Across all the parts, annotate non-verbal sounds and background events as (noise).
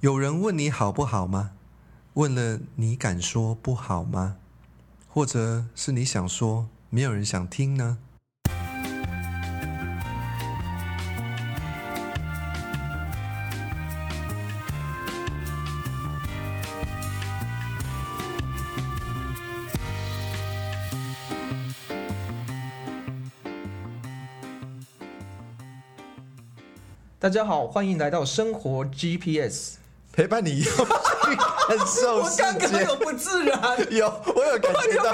有人问你好不好吗？问了你敢说不好吗？或者是你想说，没有人想听呢？大家好，欢迎来到生活 GPS。陪伴你去感受世 (laughs) 界我刚刚界。有不自然，有，我有感觉到，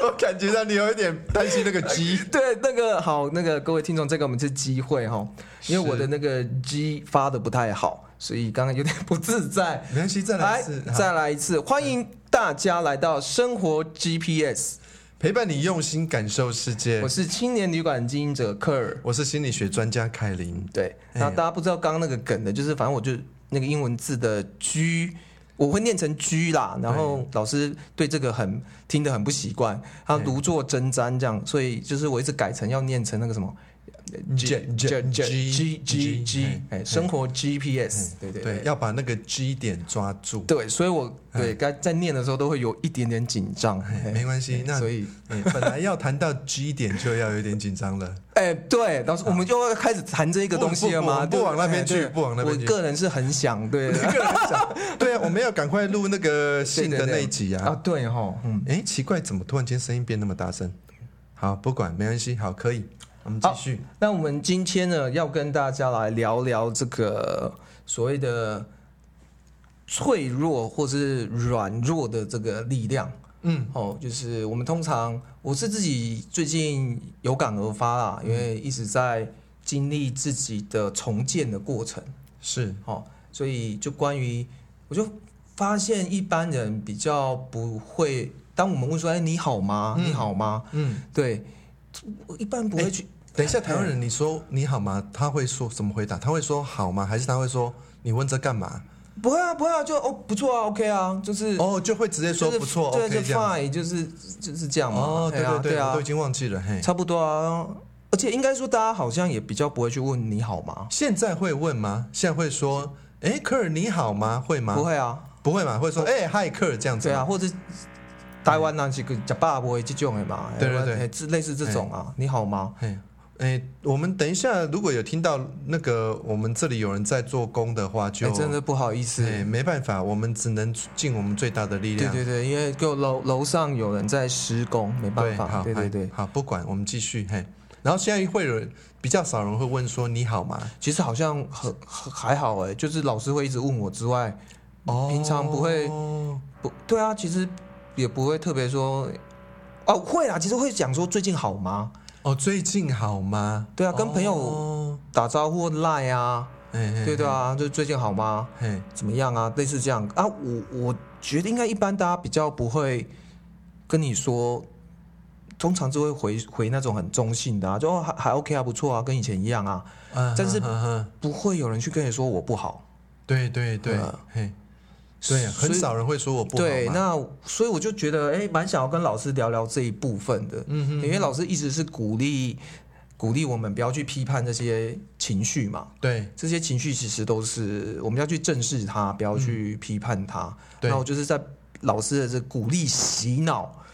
我感觉到你有一点担心那个鸡。(laughs) 对那个好，那个各位听众，这个我们是机会哈，因为我的那个 G 发的不太好，所以刚刚有点不自在。没关系，再来一次。好再来一次，欢迎大家来到生活 GPS，陪伴你用心感受世界我。是青年旅馆经营者科尔。我是心理学专家凯琳。对，哎那大家不知道刚刚那个梗的，就是反正我就那个英文字的 G，我会念成 G 啦，然后老师对这个很听得很不习惯，他如坐针毡这样，所以就是我一直改成要念成那个什么 G- G- G G- G 哎，生活 GPS，对对对，要把那个 G 点抓住。对，所以我对该在念的时候都会有一点点紧张，嘿没关系那所以哎本来要谈到 G 点就要有点紧张了。(laughs) 哎，对，老师，我们就要开始谈这个东西了吗？不往那边去不往那边去我个人是很想，对，(laughs) 个人想，对啊，我们要赶快录那个信的那一集啊，啊。对哈，嗯。哎，奇怪，怎么突然间声音变那么大声？好，不管，没关系，好，可以，我们继续。那我们今天呢，要跟大家来聊聊这个所谓的脆弱或是软弱的这个力量。嗯，哦，就是我们通常，我是自己最近有感而发啦，因为一直在经历自己的重建的过程。是，哦，所以就关于，我就发现一般人比较不会，当我们问说，哎，你好吗？嗯你好吗？嗯，对，我一般不会去。等一下，台湾人，你说你好吗？他会说怎么回答？他会说好吗？还是他会说你问这干嘛？不会啊，不会啊，就哦不错啊，OK 啊，就是哦，就会直接说就是不错对，就，OK 这样。fine，就是就是这样嘛。哦，对对对，啊对啊我都已，经忘记了，嘿。差不多啊。而且应该说，大家好像也比较不会去问你好吗？现在会问吗？现在会说，哎，科尔你好吗？会吗？不，会啊，不会嘛？会说，哎，嗨，科尔这样子。对啊，，或者台湾那几个假爸不会这种的嘛？对对对类似这种啊，你好吗？嘿，哎，我们等一下如果有听到那个我们这里有人在做工的话，就哎，真的不好意思。哎，没办法，我们只能尽我们最大的力量。对对对，因为就楼楼上有人在施工，没办，法。好，对对对，好，不管，我们继续，嘿。然后现在会有人比较少人会问说你好吗？其实好像很很还好哎，就是老师会一直问我之外，哦平常不会不对啊，其实也不会特别说，哦，会啦，其实会讲说最近好吗？哦，最近好吗？对啊，跟朋友哦，打招呼赖啊，对对啊，就最近好吗？嘿，怎么样啊？类似这样。啊，我我觉得应该一般大家比较不会跟你说，通常就会回回那种很中性的啊，就哦还还 OK 啊，不错啊，跟以前一样啊，啊但是不会有人去跟你说我不好。对对对呃，嘿，对很少人会说我不好。对，那所以我就觉得，哎，蛮想要跟老师聊聊这一部分的，嗯哼。因为老师一直是鼓励鼓励我们不要去批判这些情绪嘛，对。这些情绪其实都是我们要去正视它，不要去批判它。嗯对。那我就是在老师的这鼓励、洗脑、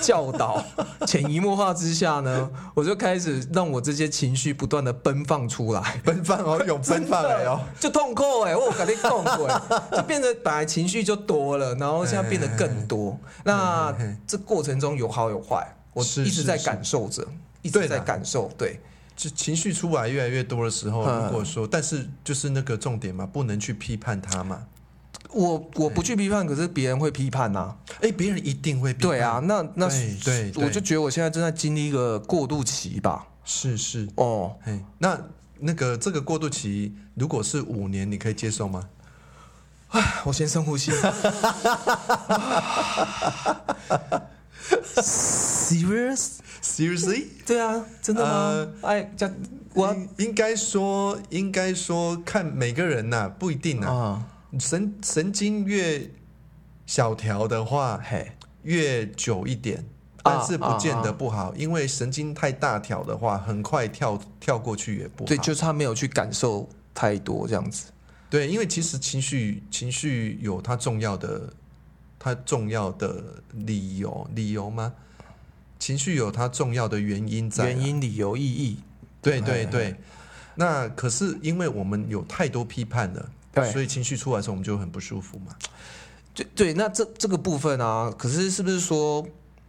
教导、潜移默化之下呢，(laughs) 我就开始让我这些情绪不断的奔放出来。奔放哦，有奔放哎哦，就痛苦哎、我跟你讲过，(laughs) 就变得本来情绪就多了，然后现在变得更多。那这过程中有好有坏，我是一直在感受着，一直在感受。对，就情绪出来越来越多的时候，嗯如果说，但是就是那个重点嘛，不能去批判他嘛。我我不去批判，可是别人会批判呐、哎，别人一定会批判。对啊，，那那对我就觉得我现在正在经历一个过渡期吧。是是，哦，哎，那那个这个过渡期，如果是五年，你可以接受吗？我先深呼吸。(laughs) Serious？Seriously？对啊，真的吗？哎，这样我应应该说，应该说，看每个人呐、不一定呐、啊，神神经越小条的话，嘿，越久一点，啊但是不见得不好，因为神经太大条的话，很快跳跳过去也不好。对，就是他没有去感受太多这样子。对，因为其实情绪情绪有它重要的它重要的理由理由吗？情绪有它重要的原因在啊、原因、理由、意义，对对哎对。那可是因为我们有太多批判了，对所以情绪出来的时候我们就很不舒服嘛。对对，那这这个部分啊，可是是不是说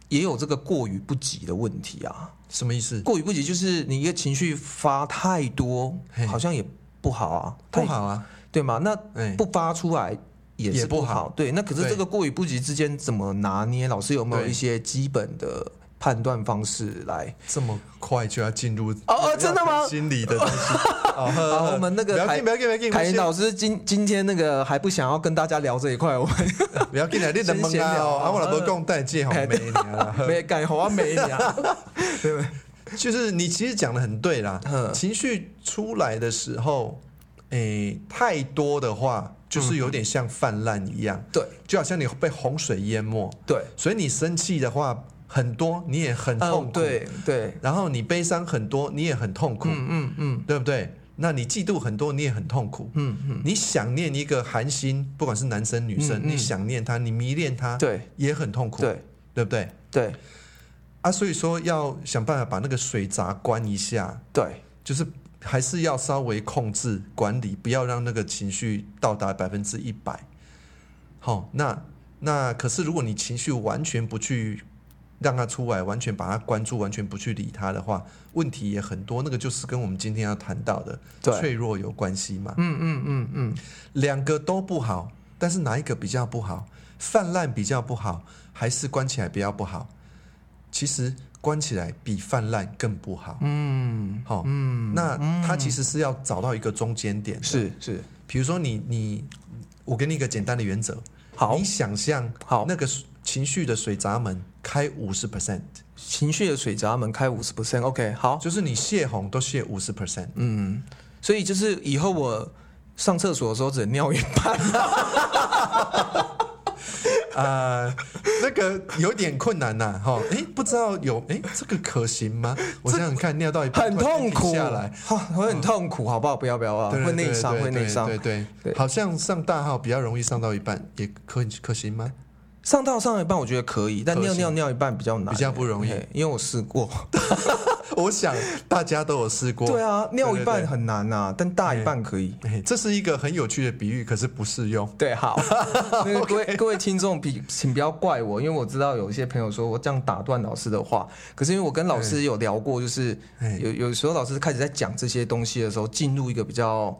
也有这个过于不及的问题啊？什么意思？过于不及就是你一个情绪发太多，好像也不好啊，太不好啊，对吗？那哎不发出来也是不好不好，对。那可是对这个过与不及之间怎么拿捏？老师有没有一些基本的判断方式来？这么快就要进入哦哦真的吗？心理的东西。(laughs) 好，我们那个凯不要紧，不要紧，不要紧，凯老师今今天那个还不想要跟大家聊这一块，我们 (laughs) 不要紧来，你等问先闲聊。啊我老婆讲代借好哎没你啊。呵 (laughs) 没改好啊没呀，对不对？就是你其实讲的很对啦嗯，情绪出来的时候，诶，太多的话，就是有点像泛滥一样，对。就好像你被洪水淹没，对，所以你生气的话很多，你也很痛嗯，苦，对对，然后你悲伤很多，你也很痛苦，嗯嗯嗯。对不对？那你嫉妒很多，你也很痛苦。嗯嗯，你想念一个寒心，不管是男生女生，你想念他，你迷恋他，对。也很痛苦，对。对不对？对。啊，所以说要想办法把那个水闸关一下，对，就是还是要稍微控制管理，不要让那个情绪到达百分之一百。好，那那可是如果你情绪完全不去让它出来，完全把它关注，完全不去理它的话，问题也很多。那个就是跟我们今天要谈到的脆弱有关系嘛。嗯嗯嗯嗯，两个都不好，但是哪一个比较不好？泛滥比较不好，还是关起来比较不好？其实关起来比泛滥更不好。嗯好、嗯，那他其实是要找到一个中间点的。是是比如说你你，我给你一个简单的原则，好你想象好那个情绪的水闸门开五十 percent，情绪的水闸门开五十 percent，OK，好，就是你泄洪都泄五十 percent。嗯，所以就是以后我上厕所的时候只能尿一半，啊，(laughs) 那个有点困难呐，哈，哎，不知道有哎，这个可行吗？我想想看，尿到一半很痛苦下来，哈会很痛苦，好不好？不要不要啊，对会内伤，对会内伤。对对对对，好像上大号比较容易上到一半，也可可行吗？上到上一半我觉得可以，但尿尿尿一半比较难，比较不容易。因为我试过。(laughs) 我想大家都有试过。对啊，尿一半很难呐，但大一半可以。哎，这是一个很有趣的比喻，可是不适用。对，好，(laughs) 那个各位各位听众，比请不要怪我，因为我知道有一些朋友说我这样打断老师的话，可是因为我跟老师有聊过，就是哎有有时候老师开始在讲这些东西的时候，进入一个比较，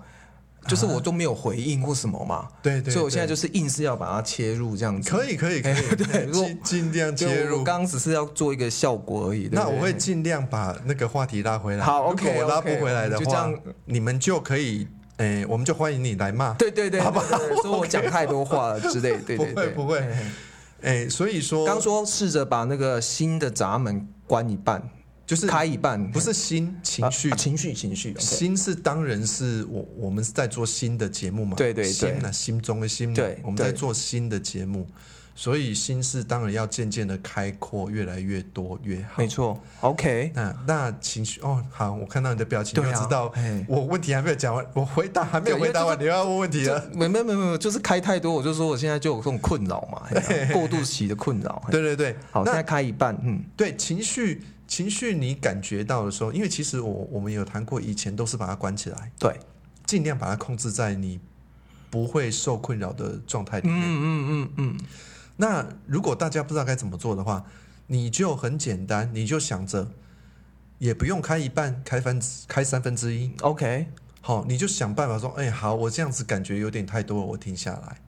就是我都没有回应或什么嘛，对对，所以我现在就是硬是要把它切入这样子。可以可以 (laughs) 可以，对尽尽量切入我。刚刚只是要做一个效果而已。对那我会尽量把那个话题拉回来。好 OK，我拉不回来的话就这样，你们就可以，诶，我们就欢迎你来骂。对对对，好吧说我讲太多话了之类，对不对对，(laughs) 会不会嘿嘿诶，所以说，刚说试着把那个新的闸门关一半，就是开一半，不是心情绪。啊，情绪情绪心是当然是我我们是在做新的节目嘛，对对对。心呢心中的心嘛，对我们在做新的节目，所以心是当然要渐渐的开阔，越来越多越好。没。错，OK，那那情绪哦，好，我看到你的表情，就知道嘿。我问题还没有讲完，我回答还没有回答完，就你要问问题了。没没没没，就是开太多，我就说我现在就有这种困扰嘛，嘿 (laughs) 过渡期的困扰。嘿对对对，好，现在那开一半，嗯，对情绪情绪你感觉到的时候，因为其实我我们有谈过，以前都是把它关起来，对，尽量把它控制在你不会受困扰的状态里嗯面。嗯嗯嗯，那如果大家不知道该怎么做的话，你就很简单，你就想着，也不用开一半，开分开三分之一，，OK，好，你就想办法说，哎，好，我这样子感觉有点太多了，我停下来。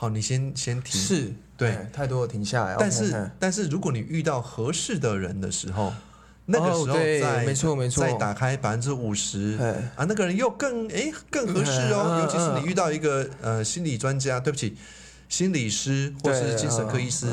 好，你先先停。是，对。哎太多了，停下来。但是嘿但是如果你遇到合适的人的时候，那个时候再、没错没错。再打开百分之五十哎。啊，那个人又更哎更合适哦，尤其是你遇到一个呃心理专家，对不起，心理师或是精神科医师，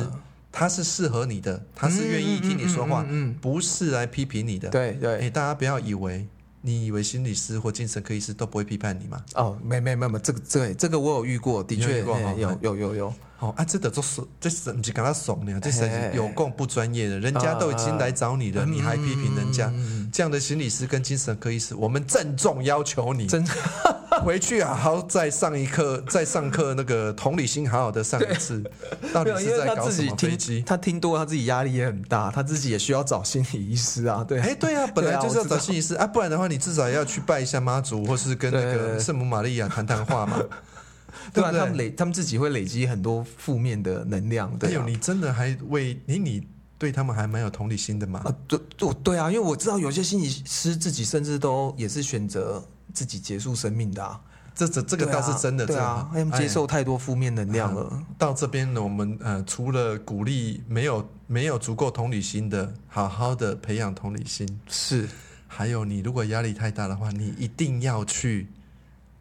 他是适合你的，他是愿意听你说话，嗯不是来批评你的。对哎，对，大家不要以为你以为心理师或精神科医师都不会批判你吗？哦，没没没没，这个这个这个我有遇过，的确有有有有，哦啊，这的就是这是不是跟他怂呢？这是嘿有够不专业的，人家都已经来找你了，嗯你还批评人家？这样的心理师跟精神科医师，我们郑重要求你，真 (laughs) 回去好好再上一课，(laughs) 再上课那个同理心好好的上一次，到底是在搞什么飞机？他听多，他自己压力也很大，他自己也需要找心理医师啊。对，哎，对啊，本来就是要找心理师啊，不然的话，你至少要去拜一下妈祖，或是跟那个圣母玛利亚谈谈话嘛，对啊，他们累，他们自己会累积很多负面的能量。哎呦，对啊，你真的还为你你对他们还蛮有同理心的嘛？啊，对对对啊，因为我知道有些心理师自己甚至都也是选择自己结束生命的啊。这这这个倒是真的，对啊，他们接哎受太多负面能量了。到这边呢，我们呃除了鼓励没有没有足够同理心的，好好的培养同理心，是，还有你如果压力太大的话，你一定要去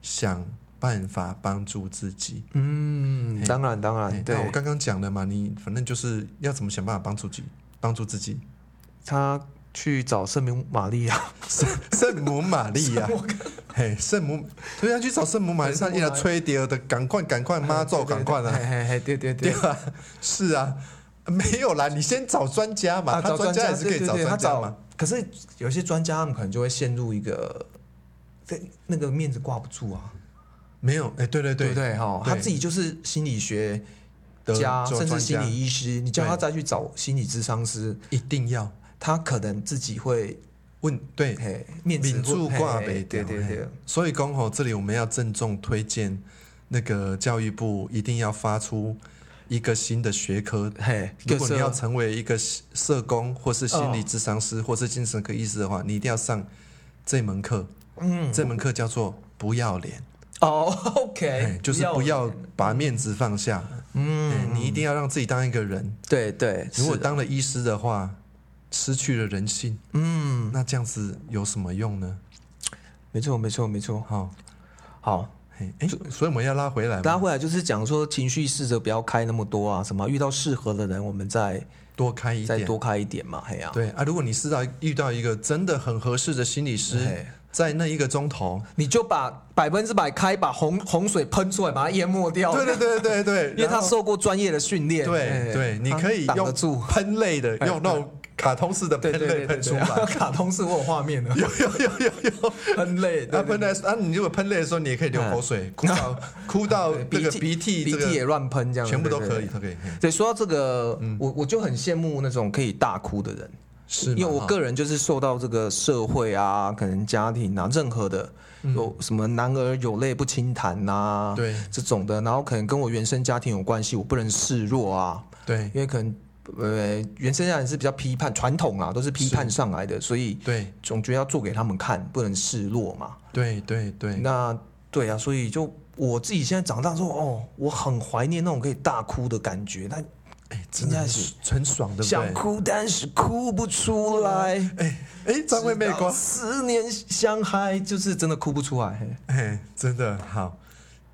想办法帮助自己。嗯，嘿当然当然，对我刚刚讲的嘛，你反正就是要怎么想办法帮助自己，帮助自己。他去找圣母玛利亚，圣 (laughs) 母玛利亚，嘿，圣母，对啊，去找圣母玛利亚，一来吹掉的，赶快赶快，妈咒赶快嘿了，嘿嘿，对对对。对吧？是啊，没有啦，你先找专家嘛，啊，他找专家家也是可以找专家嘛。，可是有些专家他们可能就会陷入一个，这那个面子挂不住啊，没有，哎，对对对对不对？哈，他自己就是心理学的家，甚至心理医师，你叫他再去找心理咨商师，一定要。他可能自己会问对。嘿面子住挂北对对对，所以刚好这里我们要郑重推荐那个教育部一定要发出一个新的学科，嘿，如果你要成为一个社工，或是心理哦。咨商师，或是精神科医师的话，你一定要上这门课。嗯。这门课叫做“不要脸，OK，就是不要把面子放下。嗯哎，你一定要让自己当一个人。对对，如果当了医师的话，失去了人性，嗯，那这样子有什么用呢？没错没错没错，好，好。嘿，哎，所以我们要拉回来，拉回来就是讲说情绪试着不要开那么多啊，什么遇到适合的人，我们再多开一点。再多开一点嘛，嘿呀、对啊，如果你是到遇到一个真的很合适的心理师嘿，在那一个钟头，你就把百分之百开，把洪洪水喷出来，把它淹没掉。对对对对对，(laughs) 因为他受过专业的训练。对嘿对，你可以用住。喷泪的，用那种卡通式的喷泪喷出来。(laughs) 卡通式我有画面的，(laughs) 有有有有有，喷泪，对啊喷泪啊！你如果喷泪的时候，你也可以流口水，哭到哭到对那个鼻涕，鼻涕也个乱喷，这样全部都可以，都可以。嘿对，说到这个，我我就很羡慕那种可以大哭的人，是，因为我哈。个人就是受到这个社会啊，可能家庭啊，任何的有什么男儿有泪不轻弹呐、对。这种的，然后可能跟我原生家庭有关系，我不能示弱啊，对。因为可能呃原生家庭是比较批判传统啊，都是批判上来的，所以对。总觉得要做给他们看，不能示弱嘛。对对对，那对啊，所以就我自己现在长大之后，哦，我很怀念那种可以大哭的感觉，但哎，真的很是很爽，对不对？想哭但是哭不出来。哎哎，张惠妹光，思念像海，就是真的哭不出来。嘿哎，真的好。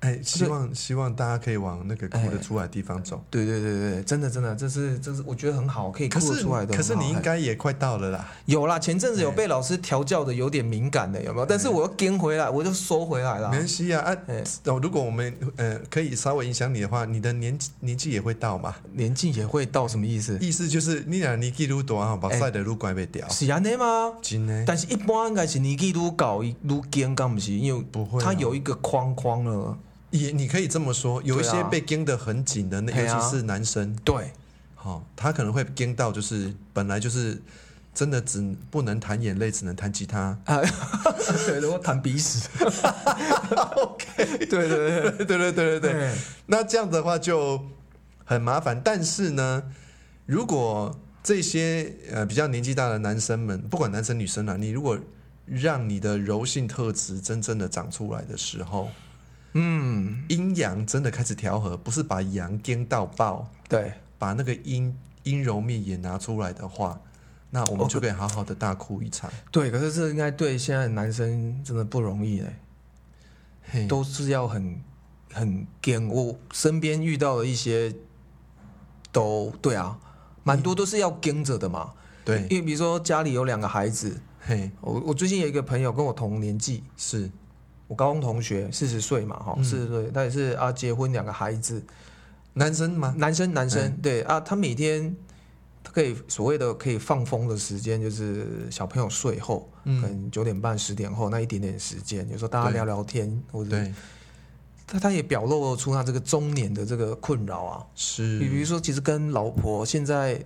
哎，希望希望大家可以往那个哭哎得出来的地方走。对对对对，真的真的，这是这是我觉得很好，可以哭得出来的。可是你应该也快到了啦。有啦，前阵子有被老师调教的有点敏感的，有没有？但是我又跟回来，我就收回来了没。关系啊啊如果我们呃可以稍微影响你的话，你的年纪年纪也会到嘛。年纪也会到什么意思？意思就是你俩年纪愈大哈，把晒的愈乖被掉。是安尼吗？真的，但是一般应该是年纪愈高愈坚，刚不是？因为不会啊它有一个框框了。也你可以这么说，有一些被盯得很紧的，那啊。尤其是男生，对，好、他可能会盯到就是本来就是真的只不能弹眼泪，只能弹吉他。啊，(laughs) 对，我弹鼻屎。OK，对对对对对对对。对，对，那这样的话就很麻烦。但是呢，如果这些呃比较年纪大的男生们，不管男生女生啊，你如果让你的柔性特质真正的长出来的时候，嗯，阴阳真的开始调和，不是把阳颠到爆，对。把那个阴阴柔面也拿出来的话，那我们就可以好好的大哭一场。对，可是这应该对现在的男生真的不容易嘞，嘿都是要很很坚。我身边遇到的一些都对啊，蛮多都是要跟着的嘛。对，因为比如说家里有两个孩子，嘿，我我最近有一个朋友跟我同年纪，是我高中同学，四十岁嘛，哈，嗯。四十岁，他也是啊，结婚两个孩子，男生嘛？男生男生、嗯对啊，他每天他可以所谓的可以放风的时间，就是小朋友睡后，嗯。可能九点半、十点后那一点点时间，有时候大家聊聊天，或者对，他他也表露出他这个中年的这个困扰啊。是，比如说，其实跟老婆现在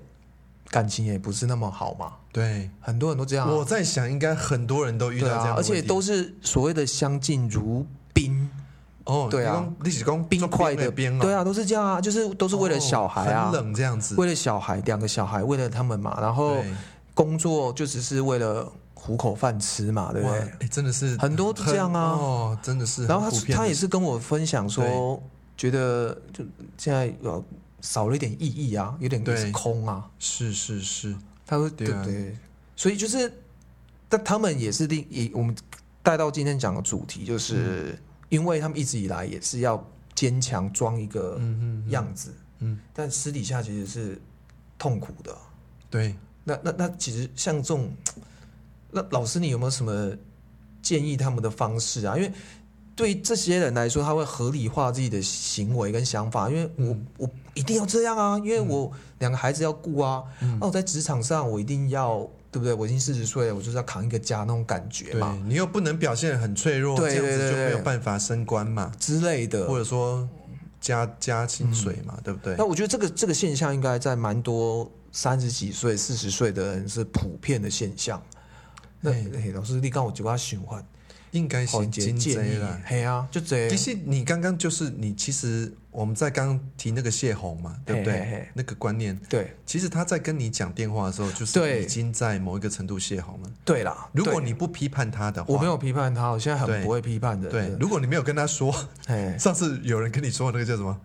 感情也不是那么好嘛，对，很多人都这样啊、我在想，应该很多人都遇到这样而且都是所谓的相敬如宾，哦，对啊。你是讲冰块的冰、啊，对啊，都是这样啊，就是都是为了小孩啊，哦很冷这样子，为了小孩，两个小孩，为了他们嘛，然后工作就只是为了糊口饭吃嘛，对不哇，对？哎，真的是很多都这样啊。哦，真的是很然后他他也是跟我分享说，觉得就现在有少了一点意义啊，有点对。空啊。是是是，他说对啊。对对，所以就是，但他们也是另也我们带到今天讲的主题，就是、因为他们一直以来也是要坚强装一个嗯嗯。样子，嗯，但私底下其实是痛苦的。对，那那那其实像这种，那老师你有没有什么建议他们的方式啊？因为对这些人来说，他会合理化自己的行为跟想法，因为我、嗯我一定要这样啊，因为我两个孩子要顾啊，嗯那我在职场上我一定要对不对？我已经四十岁了，我就是要扛一个家那种感觉对嘛你又不能表现得很脆弱，对这样子对对对就没有办法升官嘛，之类的。或者说加加薪水嘛，对不对那？我觉得这个这个现象应该在蛮多三十几岁、四十岁的人是普遍的现象。那嘿嘿老师，你刚我就要循环。应该是金建议啦。，嘿啊，就这其实你刚刚就是你，其实我们在刚刚提那个泄洪嘛，对不对？嘿嘿嘿那个观念，对其实他在跟你讲电话的时候，就是已经在某一个程度泄洪了。对啦。如果你不批判他的话，我没有批判他，我现在很不会批判的。对，如果你没有跟他说，哎，(laughs) 上次有人跟你说那个叫什么？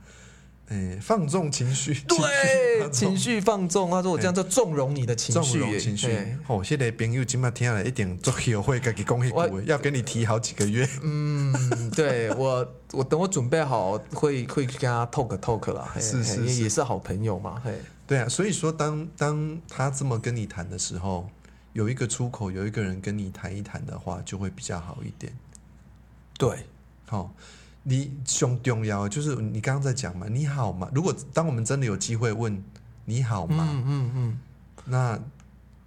哎，放纵情绪，对，(laughs) 情情绪放纵，他说我这样就纵容你的情纵绪，容情绪嘿。哦，现在朋友今麦听了一点做友会，给恭喜我要跟你提好几个月。嗯，对我，我等我准备好，会会去跟他 talk talk 啦，是是是也也是好朋友嘛，嘿，对啊，所以说当当他这么跟你谈的时候，有一个出口，有一个人跟你谈一谈的话，就会比较好一点。对，好、你胸重要就是你刚刚在讲嘛，你好吗？如果当我们真的有机会问你好吗，嗯嗯嗯，那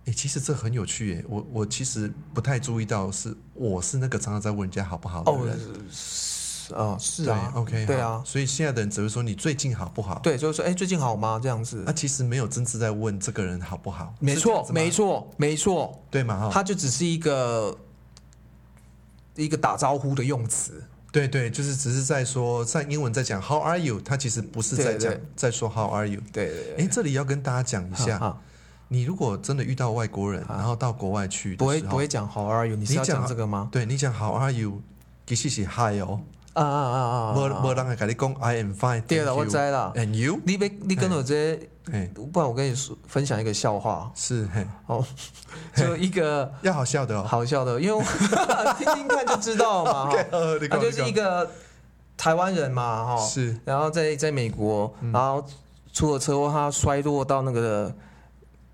诶，其实这很有趣耶。我我其实不太注意到是我是那个常常在问人家好不好的人。，是啊，是啊，OK，对啊，所以现在的人只会说你最近好不好？，对，就是说，哎，最近好吗？这样子那、，其实没有真正在问这个人好不好。没错，没，错，没错，对嘛？哈，他就只是一个一个打招呼的用词，对对，就是只是在说，在英文在讲 How are you？他其实不是在讲对对在说 How are you。对对哎，这里要跟大家讲一下，哈哈你如果真的遇到外国人，然后到国外去不会不会讲 How are you？你是要你讲讲这个吗？对你讲 How are you？其实是 Hi 哦，啊啊啊啊！无啊无人会跟你讲 I am fine。对了，我知啦。And you？你别你跟我这，嘿，不然我跟你说分享一个笑话。是嘿，哦，(laughs) 就一个要好笑的哦。好笑的，因为我 (laughs) 听听看就知道嘛。(laughs) 哈。OK，呃你讲他就是一个台湾人嘛，哈，是。然后在在美国，然后出了车祸，他摔落到那个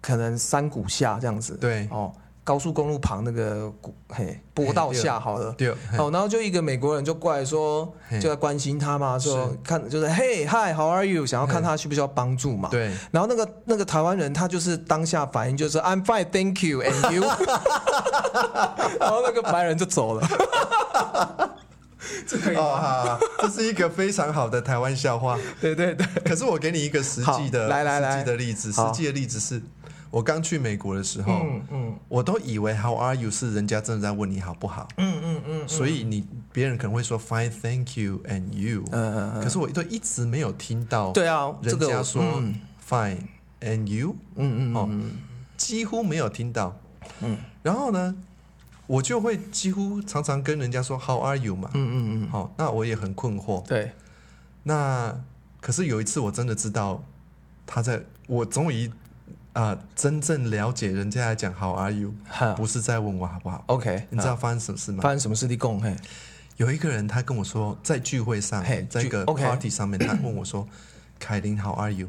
可能山谷下这样子，对。哦，高速公路旁那个谷嘿坡道下好了。对，嘿哦，然后就一个美国人就过来说，就在关心他嘛，说看就是嘿嗨，how are you？想要看他需不需要帮助嘛。。对，然后那个那个台湾人他就是当下反应就是 I'm fine, thank you, and you。(laughs) 然后那个白人就走了。(laughs) 这可以这是一个非常好的台湾笑话。(laughs) 对对对，可是我给你一个实际的来来来实际的例子，实好际的例子是我刚去美国的时候，嗯嗯。我都以为 How are you 是人家真的在问你好不好，嗯嗯嗯所以你别人可能会说 Fine, thank you and you，、嗯嗯嗯，可是我都一直没有听到对啊，人家说嗯。Fine and you，哦嗯嗯哦几乎没有听到。嗯。然后呢，我就会几乎常常跟人家说 How are you 嘛，嗯嗯嗯，好、那我也很困惑。对，那可是有一次我真的知道他在，我终于啊、真正了解人家来讲 How are you，不是在问我好不好。，OK，你知道发生什么事吗？发生什么事？你讲嘿，有一个人他跟我说，在聚会上嘿，在一个 party 上面，他问我说：“凯琳，How are you？”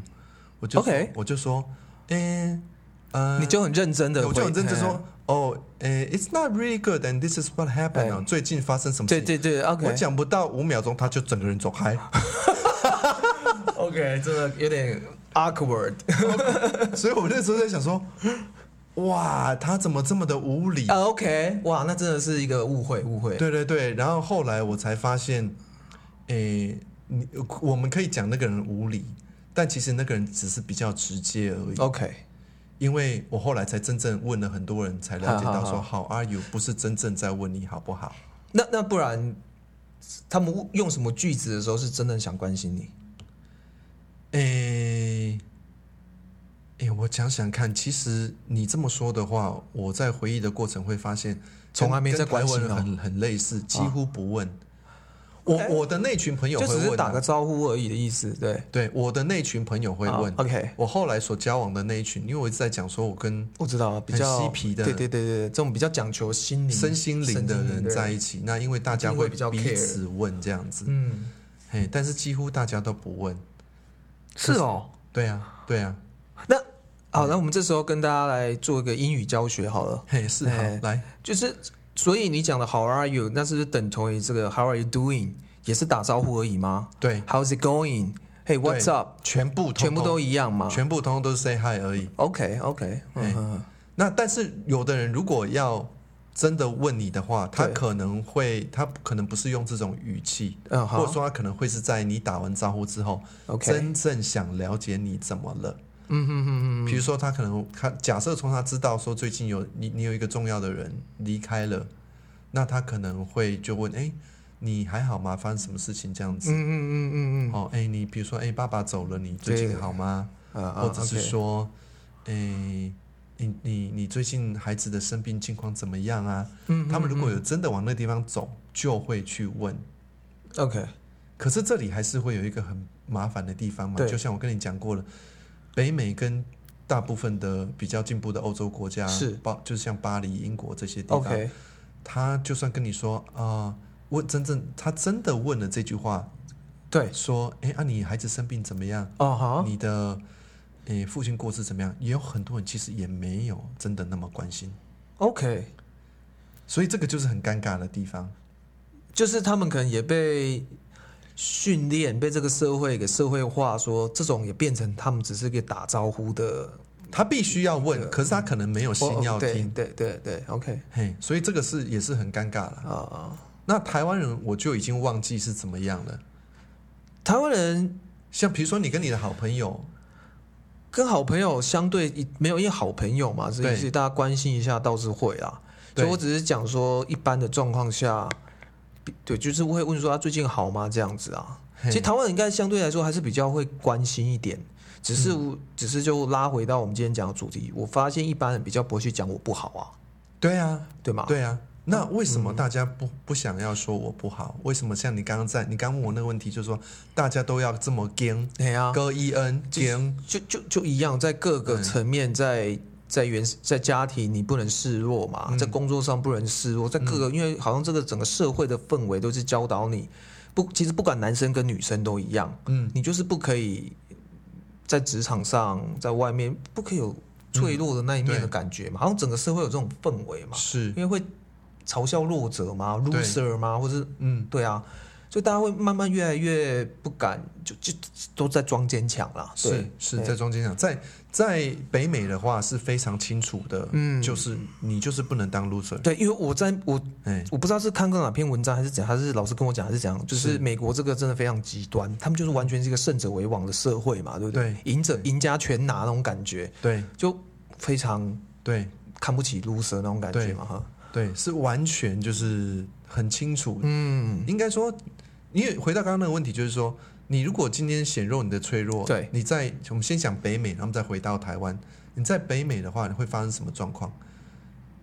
我就说 OK 我就说：“诶，呃，你就很认真的，我就很认真说，哦，诶，It's not really good, and this is what happened 最近发生什么事？对对对，OK，我讲不到五秒钟，他就整个人走开。(laughs) (laughs) OK，这个有点 awkward 所以我那时候在想说，哇，他怎么这么的无理？啊，OK，哇，那真的是一个误会，误会。对对对，然后后来我才发现，诶，你我们可以讲那个人无理，但其实那个人只是比较直接而已。OK，因为我后来才真正问了很多人，才了解到说好 “How are you” 不是真正在问你好不好。那那不然他们用什么句子的时候是真的想关心你？诶诶，我想想看，其实你这么说的话，我在回忆的过程会发现，从来没在跟关心很很类似，几乎不问。我我的那群朋友就会问、啊，只是打个招呼而已的意思，对。对，我的那群朋友会问。好 OK，我后来所交往的那一群，因为我一直在讲说，我跟我知道，比很较嬉皮的对对对对，这种比较讲求心灵、身心灵的人在一起。那因为大家会彼此问这样子，嗯，嘿，但是几乎大家都不问。是哦。对啊，对啊，那好，那我们这时候跟大家来做一个英语教学好了，嘿，是好嘿，来，就是所以你讲的 How are you，那是不是等同于这个 How are you doing，也是打招呼而已吗对，？How's it going？Hey，what's up？全部通全部都一样吗全部通通都是 say hi 而已。？OK OK，嗯那但是有的人如果要真的问你的话，他可能会，他可能不是用这种语气，或者说他可能会是在你打完招呼之后真正想了解你怎么了。嗯哼哼哼，比如说，他可能他假设从他知道说最近有你你有一个重要的人离开了，那他可能会就问，哎，你还好吗？发生什么事情这样子？嗯嗯嗯嗯嗯，哦，哎，你比如说，哎，爸爸走了，你最近好吗？啊啊或者是说，哎，你你你最近孩子的生病情况怎么样啊？嗯他们如果有真的往那地方走，就会去问。OK，可是这里还是会有一个很麻烦的地方嘛，对。就像我跟你讲过了，北美跟大部分的比较进步的欧洲国家，是。巴就是像巴黎、英国这些地方他就算跟你说啊、问真正他真的问了这句话，对，说，哎啊，你孩子生病怎么样？哦好，你的诶父亲过世怎么样？也有很多人其实也没有真的那么关心，OK，所以这个就是很尴尬的地方。就是他们可能也被训练，被这个社会给社会化，说这种也变成他们只是个打招呼的他必须要问，可是他可能没有心要哦对听，对对对，OK 嘿，所以这个是也是很尴尬了。啊啊，那台湾人我就已经忘记是怎么样了。台湾人像比如说你跟你的好朋友，跟好朋友相对没有，因为好朋友嘛，所以大家关心一下倒是会啦。所以我只是讲说，一般的状况下，对，就是会问说他最近好吗？这样子啊。其实台湾人应该相对来说还是比较会关心一点，只是、嗯只是就拉回到我们今天讲的主题，我发现一般人比较不会去讲我不好啊，对啊，对吗？对啊。那为什嗯。么大家不不想要说我不好？为什么像你刚刚在你刚问我那个问题，就是说大家都要这么跟对啊，哥伊恩跟就就就一样，在各个嗯层面，在在原在家庭你不能示弱嘛，嗯。在工作上不能示弱，在各个、因为好像这个整个社会的氛围都是教导你，不，其实不管男生跟女生都一样，嗯。你就是不可以在职场上，在外面不可以有脆弱的那一面的感觉嘛，好像整个社会有这种氛围嘛，是。因为会嘲笑弱者吗，loser 吗，或是嗯对啊，所以大家会慢慢越来越不敢，就就都在装坚强啦。是是在装坚强，在在北美的话是非常清楚的，嗯。就是你就是不能当 loser，对，因为我在我哎，我不知道是看过哪篇文章还是怎样，还是老师跟我讲还是怎样，就是是。美国这个真的非常极端，他们就是完全是一个胜者为王的社会嘛，对不对？对赢者赢家全拿那种感觉，对。就非常对。看不起 loser 那种感觉嘛，哈。对，是完全就是很清楚。嗯，应该说，因为回到刚刚那个问题，就是说，你如果今天显露你的脆弱，对。你在我们先讲北美，然后再回到台湾，你在北美的话，你会发生什么状况？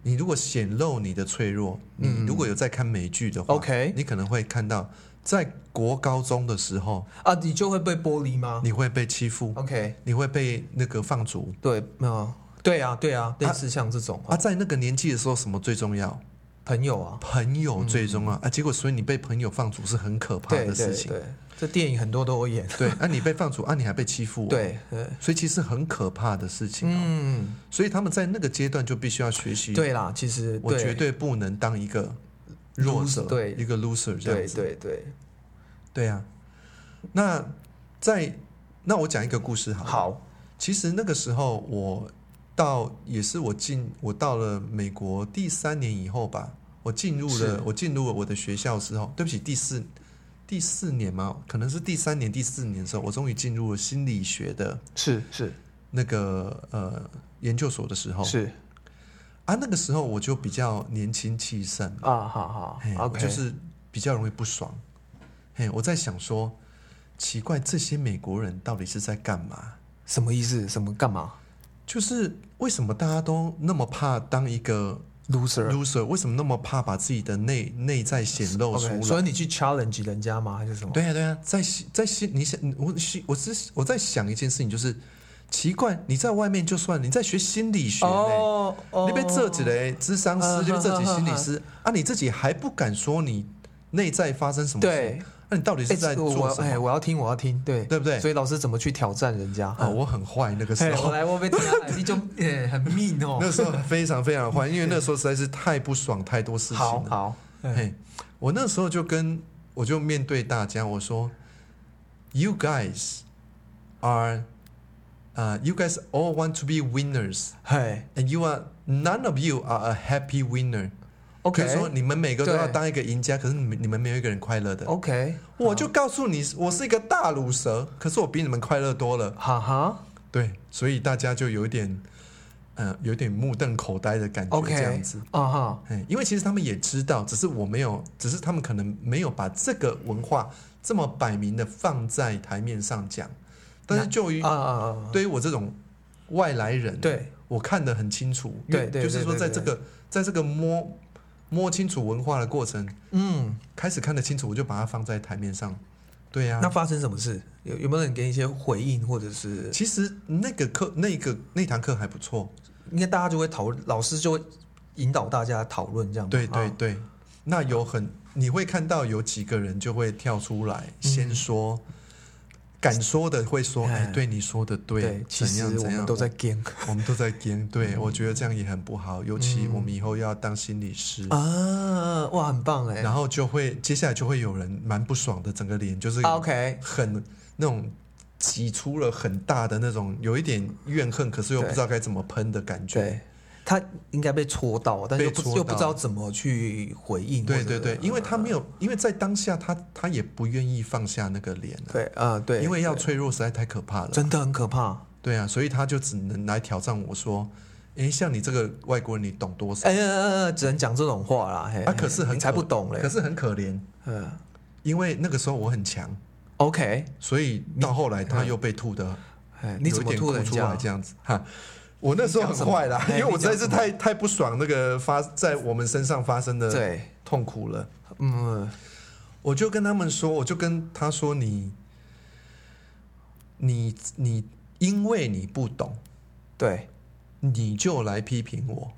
你如果显露你的脆弱，你嗯如果有在看美剧的话 OK 你可能会看到，在国高中的时候，啊，你就会被剥离吗？你会被欺负，？OK，你会被那个放逐。对，啊，对啊，对啊，类似像这种啊。在那个年纪的时候，什么最重要？朋友啊，朋友最重要、啊！结果，所以你被朋友放逐是很可怕的事情。对对，这电影很多都有演。对，啊，你被放逐啊，你还被欺负、哦，，对对，所以其实很可怕的事情哦。嗯，所以他们在那个阶段就必须要学习。，对啦，其实我绝对不能当一个弱者对一个 loser 这样对子。对对，对啊，那在那我讲一个故事好。好，其实那个时候我到也是我进我到了美国第三年以后吧，我进入了我进入了我的学校之后，对不起，第四第四年嘛，可能是第三年第四年的时候，我终于进入了心理学的是是。那个呃研究所的时候。是。啊，那个时候我就比较年轻气盛，啊，好好就是比较容易不爽。嘿，我在想说，奇怪，这些美国人到底是在干嘛？什么意思？什么干嘛？就是为什么大家都那么怕当一个？loser。loser？为什么那么怕把自己的内内在显露出来？所以你去 challenge 人家吗？还是什么？对呀、对呀、在在心你想我我是我在想一件事情，就是奇怪，你在外面就算你在学心理学你被这几嘞智商嗯师，你被这几心理师啊，你自己还不敢说你内在发生什么事？对，那你到底是在做什么？我要听，我要听，对对不对所以老师怎么去挑战人家？哦，我很坏那个时候，我候，来，我被听下来，你就 (laughs) 哎很 mean 哦。那时候非常非常坏，因为那时候实在是太不爽，太多事情了。好好，哎嘿，我那时候就跟我就面对大家，我说，You guys are, uh, you guys all want to be winners, 嘿 and you are none of you are a happy winner。，OK，就是说你们每个都要当一个赢家，可是你们你们没有一个人快乐的。OK，我就告诉你，我是一个大乳蛇，可是我比你们快乐多了。哈哈对，所以大家就有一点，呃，有点目瞪口呆的感觉这样子。啊哈，哎，因为其实他们也知道，只是我没有，只是他们可能没有把这个文化这么摆明的放在台面上讲。但是就于啊啊啊，对于我这种外来人，对我看得很清楚。对对就是说，在这个在这个摸摸清楚文化的过程，嗯，开始看得清楚，我就把它放在台面上。对呀、那发生什么事？有有没有人给你一些回应，或者是其实那个课那个那堂课还不错。应该大家就会讨论，老师就会引导大家讨论这样吗。对对啊对，那有很你会看到有几个人就会跳出来，先说，敢说的会说，哎，哎对你说的对，对，其怎实 (laughs) 我们都在跟我们都在跟，对我觉得这样也很不好，尤其我们以后要当心理师，啊，哇，很棒哎。然后就会接下来就会有人蛮不爽的，整个脸就是啊 OK，很那种。挤出了很大的那种，有一点怨恨，可是又不知道该怎么喷的感觉。对，他应该被戳到，但是又不知道怎么去回应。对对对，因为他没有，因为在当下他他也不愿意放下那个脸啊，对啊，对，因为要脆弱实在太可怕了。真的很可怕。对啊，所以他就只能来挑战我说：“哎，像你这个外国人，你懂多少哎呀，呃只能讲这种话啦。嘿啊？”可是很你才不懂嘞可。是很可怜，嗯因为那个时候我很强，，OK，所以到后来他又被吐的，哎，你怎么吐人家哭出来？这样子哈。我那时候很坏啦，因为我实在是太太不爽那个发在我们身上发生的对，痛苦了。嗯，我就跟他们说，我就跟他说你，你你因为你不懂，对，你就来批评我。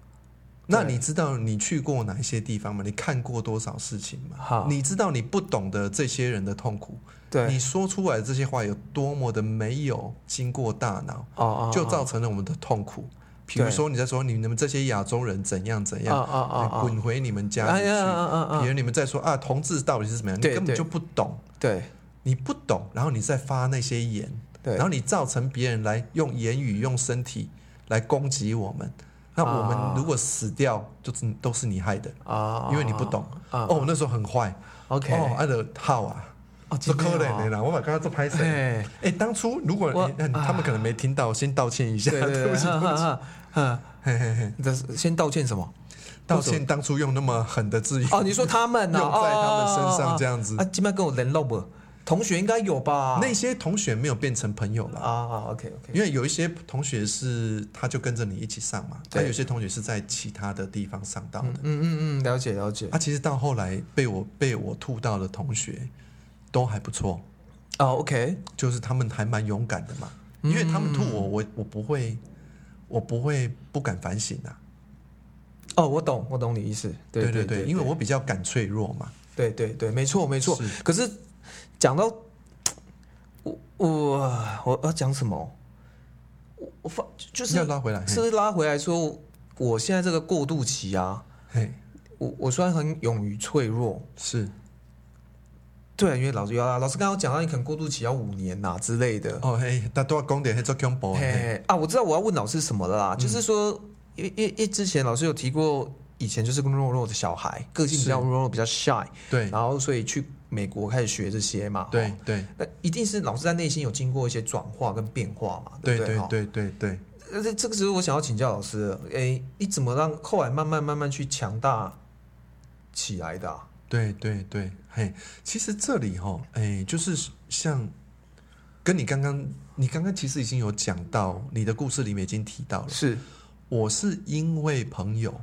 那你知道你去过哪些地方吗？你看过多少事情吗？好？你知道你不懂得这些人的痛苦，对，你说出来的这些话有多么的没有经过大脑，哦哦，就造成了我们的痛苦。比如说你在说你们这些亚洲人怎样怎啊样，啊啊啊，滚回你们家里去。比如你们在说啊，同志到底是什么样，你根本就不懂。对。你不懂，然后你再发那些言，对，然后你造成别人来用言语、用身体来攻击我们，那我们啊如果死掉，就是都是你害的，啊，因为你不懂。啊哦，我那时候很坏，，OK，哦，按的号啊，哦，这可怜的的啦，我把刚刚做拍谁？哎，哎，当初如果他们可能没听到，先道歉一下，对不起，对不起，嘿嘿嘿，这是先道歉什么？道歉当初用那么狠的字眼，哦，你说他们呢？用在他们身上这样样子。啊？，今麦跟我联络不？同学应该有吧？那些同学没有变成朋友了。啊，OK OK，因为有一些同学是他就跟着你一起上嘛，对但有些同学是在其他的地方上到的。嗯嗯嗯，了解了解。啊，其实到后来被我被我吐到的同学都还不错，哦，OK，就是他们还蛮勇敢的嘛，因为他们吐我，我我不会，我不会不敢反省啊。哦，我懂，我懂你意思。对对对，因为我比较敢脆弱嘛。对对对，没错没错。可是讲到我我我要讲什么？我我发就是要拉回来，嘿。是拉回来说，我现在这个过渡期啊，嘿，我我虽然很勇于脆弱，是。对啊，因为老师要啊，老师刚刚讲到你可能过渡期要五年呐、之类的。哦嘿，大多讲点黑做恐怖的，嘿嘿。啊，我知道我要问老师什么了嗯。啦，就是说，因为因为因之前老师有提过，以前就是个弱弱的小孩，个性比较是。弱弱，比较 shy，对。然后所以去美国开始学这些嘛。对对。那一定是老师在内心有经过一些转化跟变化嘛，不对？对对对对对，呃，这这个时候我想要请教老师了，诶，你怎么让后来慢慢慢慢去强大起来的啊、对对对，嘿，其实这里哈，哎，就是像跟你刚刚，你刚刚其实已经有讲到，你的故事里面已经提到了，是。我是因为朋友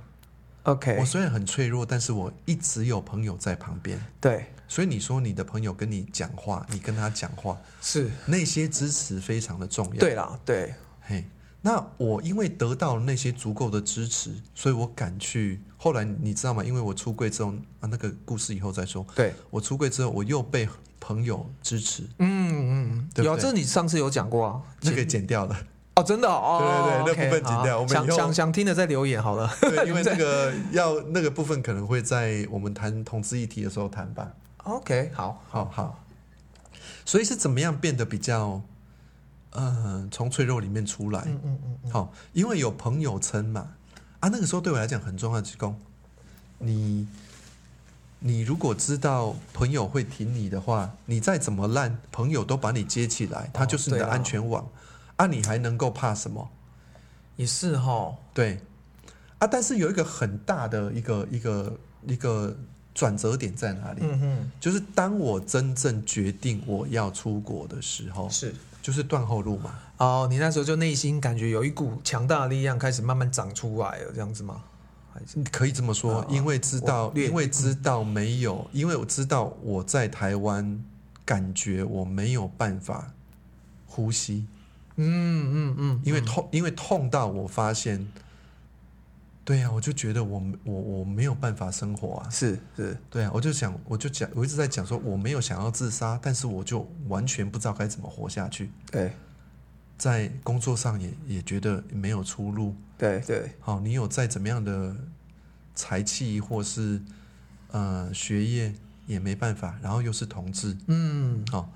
，，OK，我虽然很脆弱，但是我一直有朋友在旁边，对，所以你说你的朋友跟你讲话，你跟他讲话，是，那些支持非常的重要，对啦，对，嘿，那我因为得到了那些足够的支持，所以我敢去。后来你知道吗？因为我出柜之后啊，那个故事以后再说。对，我出柜之后，我又被朋友支持，嗯嗯，有这你上次有讲过啊，那个剪掉了。哦，真的哦，对对对那部分剪掉好我们想想想听的再留言好了。对，因为 (laughs) 那个要那个部分可能会在我们谈同志议题的时候谈吧。OK，好，好好，所以是怎么样变得比较，呃，从脆弱里面出来？嗯嗯嗯，好，因为有朋友撑嘛，啊，那个时候对我来讲很重要，就是讲你，你如果知道朋友会挺你的话，你再怎么烂，朋友都把你接起来，他就是你的安全网，啊，你还能够怕什么？也是哈，对，啊，但是有一个很大的一个一个一个转折点在哪里？嗯哼，就是当我真正决定我要出国的时候，是。就是断后路嘛。哦，你那时候就内心感觉有一股强大的力量开始慢慢长出来了，这样子吗？可以这么说，啊因为知道因为知道没有，因为我知道我在台湾，感觉我没有办法呼吸，嗯嗯嗯，因为痛，因为痛到我发现，对呀、啊，我就觉得我我我没有办法生活啊，是是，对啊，我就想，我就讲，我一直在讲说我没有想要自杀，但是我就完全不知道该怎么活下去，对。在工作上也也觉得没有出路，对对，好，你有再怎么样的才气或是呃学业也没办法，然后又是同志，嗯，好、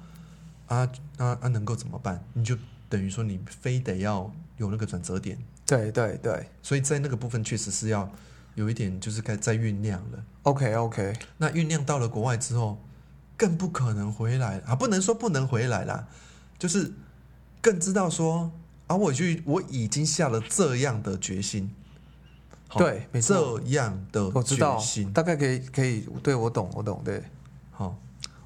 啊啊啊，能够怎么办？你就等于说你非得要有那个转折点，对对对。所以在那个部分确实是要有一点就是该在酝酿了。，OK OK，那酝酿到了国外之后，更不可能回来啊！不能说不能回来啦，就是更知道说啊，我去我已经下了这样的决心，好对没错。这样的我知道决心，，大概可以可以，对我懂我懂，对，好，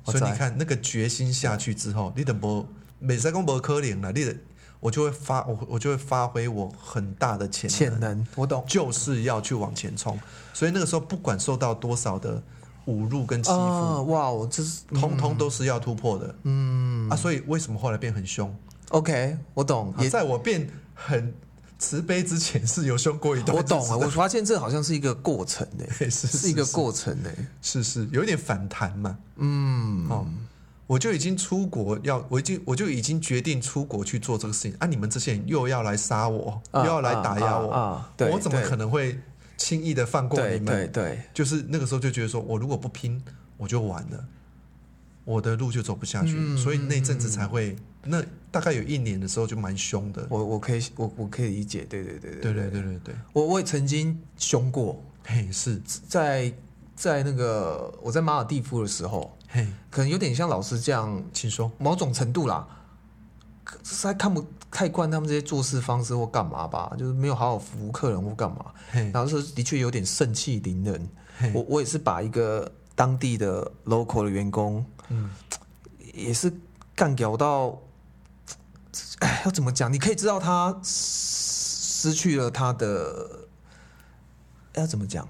所以你看那个决心下去之后，你的不每三公不可怜了，你的我就会发我我就会发挥我很大的潜能，潜能我懂，就是要去往前冲。所以那个时候不管受到多少的侮辱跟欺负，啊，哇，我这是通通都是要突破的。嗯啊，所以为什么后来变很凶？，OK，我懂，也啊在我变很慈悲之前是有凶过一段我懂了，我发现这好像是一个过程 (laughs) 呢，是是是一个是过程呢，是是有一点反弹嘛。嗯，哦，我就已经出国要，我已经我就已经决定出国去做这个事情。啊！你们这些人又要来杀我，啊又要来打压我，啊啊啊我怎么可能会轻易的放过你们？对对，就是那个时候就觉得说，我如果不拼，我就完了，我的路就走不下去，嗯所以那阵子才会，那大概有一年的时候就蛮凶的。我我可以我我可以理解，对对对对对。对对对，我我也曾经凶过，嘿是，在在那个我在马尔蒂夫的时候，嘿，可能有点像老师这样，请说。某种程度啦，实在看不太惯他们这些做事方式或干嘛吧，就是没有好好服务客人或干嘛，嘿，然后是的确有点盛气凌人。嘿我我也是把一个当地的 local 的员工，嗯，也是干掉到，哎，要怎么讲？你可以知道他失失去了他的，要怎么讲？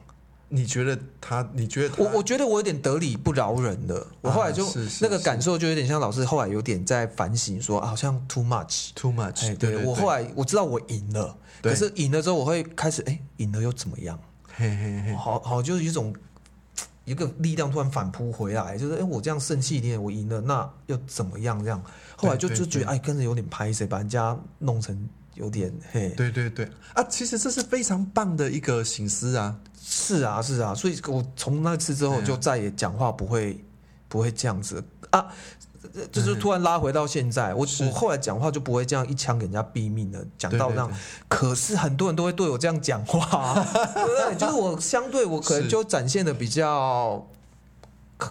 你觉得他？你觉得我我觉得我有点得理不饶人的，我后来就、那个感受就有点像老师后来有点在反省说，啊好像 too much。too much？哎，对对，我后来我知道我赢了，可是赢了之后我会开始，哎，赢了又怎么样？嘿嘿嘿，好好就是一种一个力量突然反扑回来，就是哎，我这样盛气凌人，我赢了，那又怎么样？这样后来就就觉得哎，跟着有点拍谁，把人家弄成有点嘿，对对对啊，其实这是非常棒的一个醒思啊。是啊是啊，所以我从那次之后就再也讲话不会不会这样子啊。呃就是突然拉回到现在，我我后来讲话就不会这样一枪给人家毙命了，讲到这样。可是很多人都会对我这样讲话、啊，对不对？就是我相对我可能就展现的比较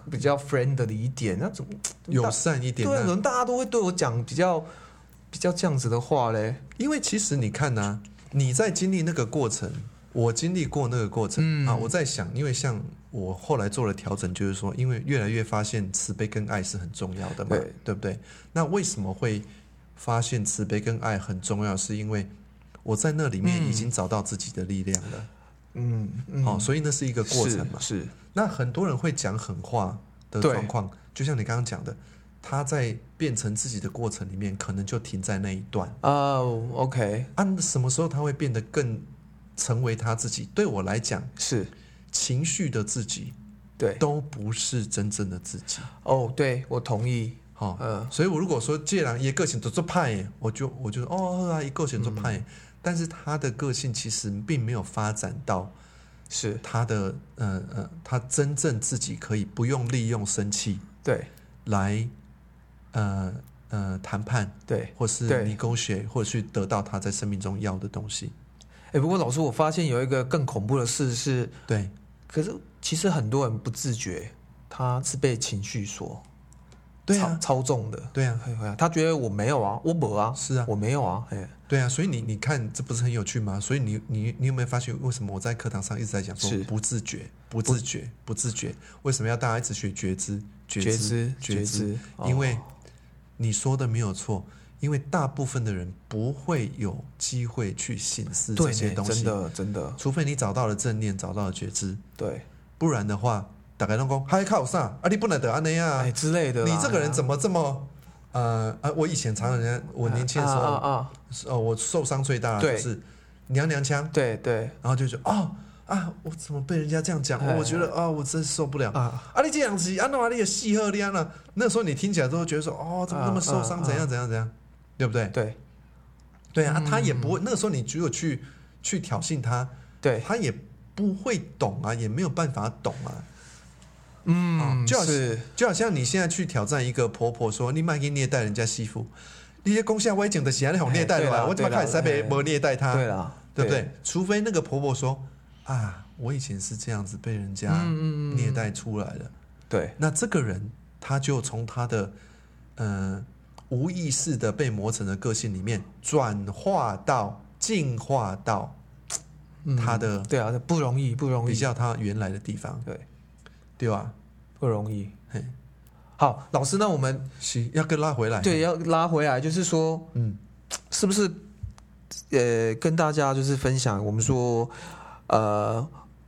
比较 friendly 一点，那怎么友善一点对，啊可能大家都会对我讲比较比较这样子的话嘞。因为其实你看呐、你在经历那个过程，我经历过那个过程、嗯啊，我在想，因为像我后来做了调整，就是说，因为越来越发现慈悲跟爱是很重要的嘛，对不对？那为什么会发现慈悲跟爱很重要？是因为我在那里面嗯已经找到自己的力量了，嗯嗯，哦，所以那是一个过程嘛。是是那很多人会讲狠话的状况，就像你刚刚讲的，他在变成自己的过程里面，可能就停在那一段。啊、o k 啊，什么时候他会变得更成为他自己？对我来讲，是情绪的自己对都不是真正的自己。哦，对我同意，好、嗯所以我如果说既然一个性都做派，我就我就说哦啊，一个性做派耶，但是他的个性其实并没有发展到是他的呃呃，他真正自己可以不用利用生气对来呃呃谈判，对。或是对 negotiate，或者去得到他在生命中要的东西。哎，不过老师，我发现有一个更恐怖的事是，对，可是其实很多人不自觉，他是被情绪所操对啊，操纵的。对啊，嘿嘿他觉得我没有啊，我没啊，是啊我没有啊，哎，对啊，所以你你看，这不是很有趣吗？所以你你你有没有发现，为什么我在课堂上一直在讲说不自觉、不自觉、不自觉？为什么要大家一直学觉知、觉觉知知、觉知？因为哦你说的没有错，因为大部分的人不会有机会去醒思这些东西，的真的除非你找到了正念，找到了觉知，对，不然的话，大概都讲还靠上啊？你不能得安那样哎，之类的，你这个人怎么这么呃呃？我以前常常人家我年轻的时候，啊啊啊，哦，我受伤最大的就是娘娘腔，对对然后就觉得哦啊，我怎么被人家这样讲？哎我觉得啊、我真受不了。啊，啊，你这样子，啊，那你也戏喝亮了。那时候你听起来都会觉得说，哦，怎么那么受伤？啊啊怎样怎样怎样，对不对？对对啊，他也不嗯会。那个时候你只有去去挑衅他，对，他也不会懂啊，也没有办法懂啊。嗯，哦就好是就好像你现在去挑战一个婆婆说，你卖给虐待人家媳妇，那些公下歪警的喜欢好虐待的吧？哎对啦我怎么开始在被对啦没虐待她？对啦，对不对？除非那个婆婆说啊，我以前是这样子被人家嗯嗯嗯虐待出来的，对，那这个人他就从他的呃无意识的被磨成的个性里面转化到进化到嗯他的对啊，不容易，不容易，比较他原来的地方，对，对吧？不容易。嘿，好，老师，那我们是要跟拉回来，对，要拉回来，就是说，嗯，是不是呃，跟大家就是分享，我们说，呃，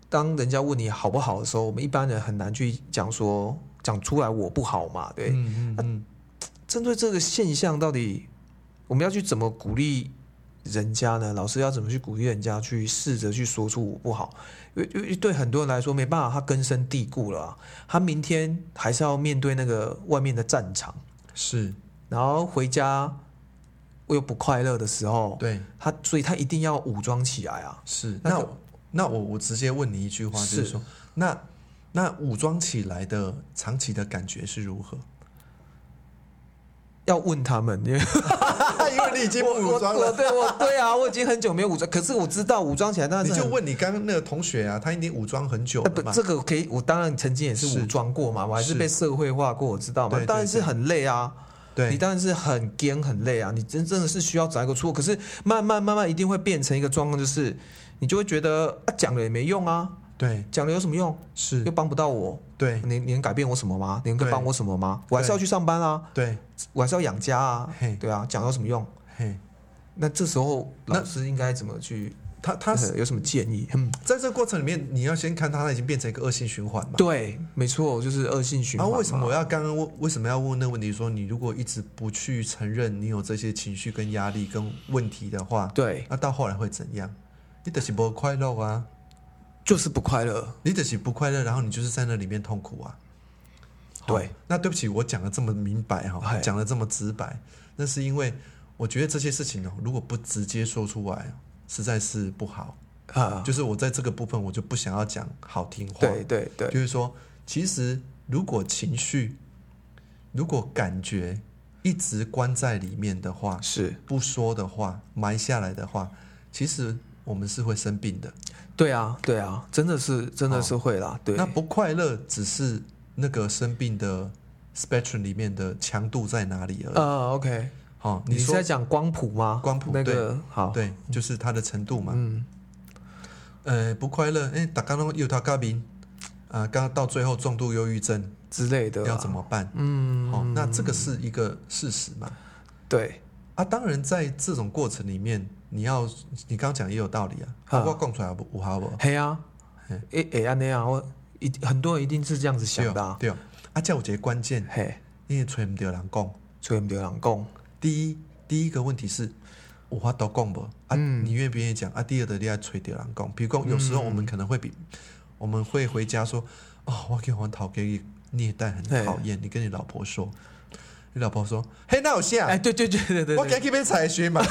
当人家问你好不好的时候，我们一般人很难去讲说讲出来我不好嘛，对。嗯嗯嗯，针对这个现象，到底我们要去怎么鼓励人家呢？老师要怎么去鼓励人家去试着去说出我不好？因为因为对很多人来说没办法，他根深蒂固了啊、他明天还是要面对那个外面的战场，是然后回家我又不快乐的时候，对，他所以他一定要武装起来啊。是。那那我我我直接问你一句话，就是是说，那那武装起来的长期的感觉是如何？要问他们，因为 (laughs) 因为你已经不武装了。我我对我对啊，我已经很久没有武装，可是我知道武装起来，但是你就问你刚刚那个同学啊，他已经武装很久了嘛？这个可以，我当然曾经也是是武装过嘛，我还是是被社会化过，我知道嘛当然是很累啊，对，你当然是很颠很累啊，你真真的是需要找一个出口，可是慢慢慢慢一定会变成一个状况，就是你就会觉得啊讲了也没用啊，对，讲了有什么用？是又，帮不到我，对，你你能改变我什么吗？你能够帮我什么吗？我还是要去上班啊，对，我还是要养家啊嘿，对啊，讲有什么用？嘿，那这时候老师应该怎么去？他他呃有什么建议？嗯，在这个过程里面，你要先看他已经变成一个恶性循环嘛。对，没错，就是恶性循然环为什么我要刚刚问为什么要问那个问题？说你如果一直不去承认你有这些情绪跟压力跟问题的话，对，那到后来会怎样？你的是不快乐啊，就是不快乐。你的是不快乐，然后你就是在那里面痛苦啊。对，那对不起，我讲的这么明白哈，嗨讲的这么直白，那是因为我觉得这些事情哦，如果不直接说出来，实在是不好。啊，就是我在这个部分，我就不想要讲好听话。对对对，就是说，其实如果情绪如果感觉一直关在里面的话，是不说的话，埋下来的话，其实我们是会生病的。对啊，对啊，真的是真的是会啦，对那不快乐只是那个生病的 spectrum 里面的强度在哪里而已。呃，OK，好、你说你是在讲光谱吗？光谱那个好，对，就是它的程度嘛。嗯，呃，不快乐，哎，打刚刚有他嘎宾啊，刚刚到最后重度忧郁症之类的啊要怎？么办？嗯，好、那这个是一个事实嘛？对，啊，当然在这种过程里面，你要你刚刚讲也有道理啊，啊我讲出来不有好不？嘿啊嘿，诶诶，安尼啊，我一很多人一定是这样子想的啊，对哦，啊，这样有一个关键，嘿，因为吹唔到人讲。吹唔掉人讲，第一，第一个问题是，有法度讲不？啊，嗯你愿不愿意讲？啊，第二的你要吹掉人讲。比如讲，有时候我们可能会比，我们会回家说，哦，我跟我讨给虐待很讨厌。你跟你老婆说，你老婆说，嘿，那有啥？哎，对对对对对，对我给去买菜去嘛。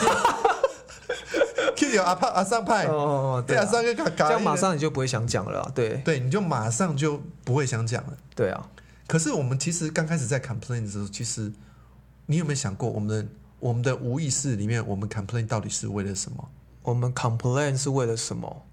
(laughs) 去有阿胖阿上派，哦对阿对啊，上个嘎嘎，这样马上你就不会想讲了啊，对对，你就马上就不会想讲了。对啊，可是我们其实刚开始在 complain 的时候，其实你有没有想过，我们的我们的无意识里面，我们 complain 到底是为了什么？我们 complain 是为了什么？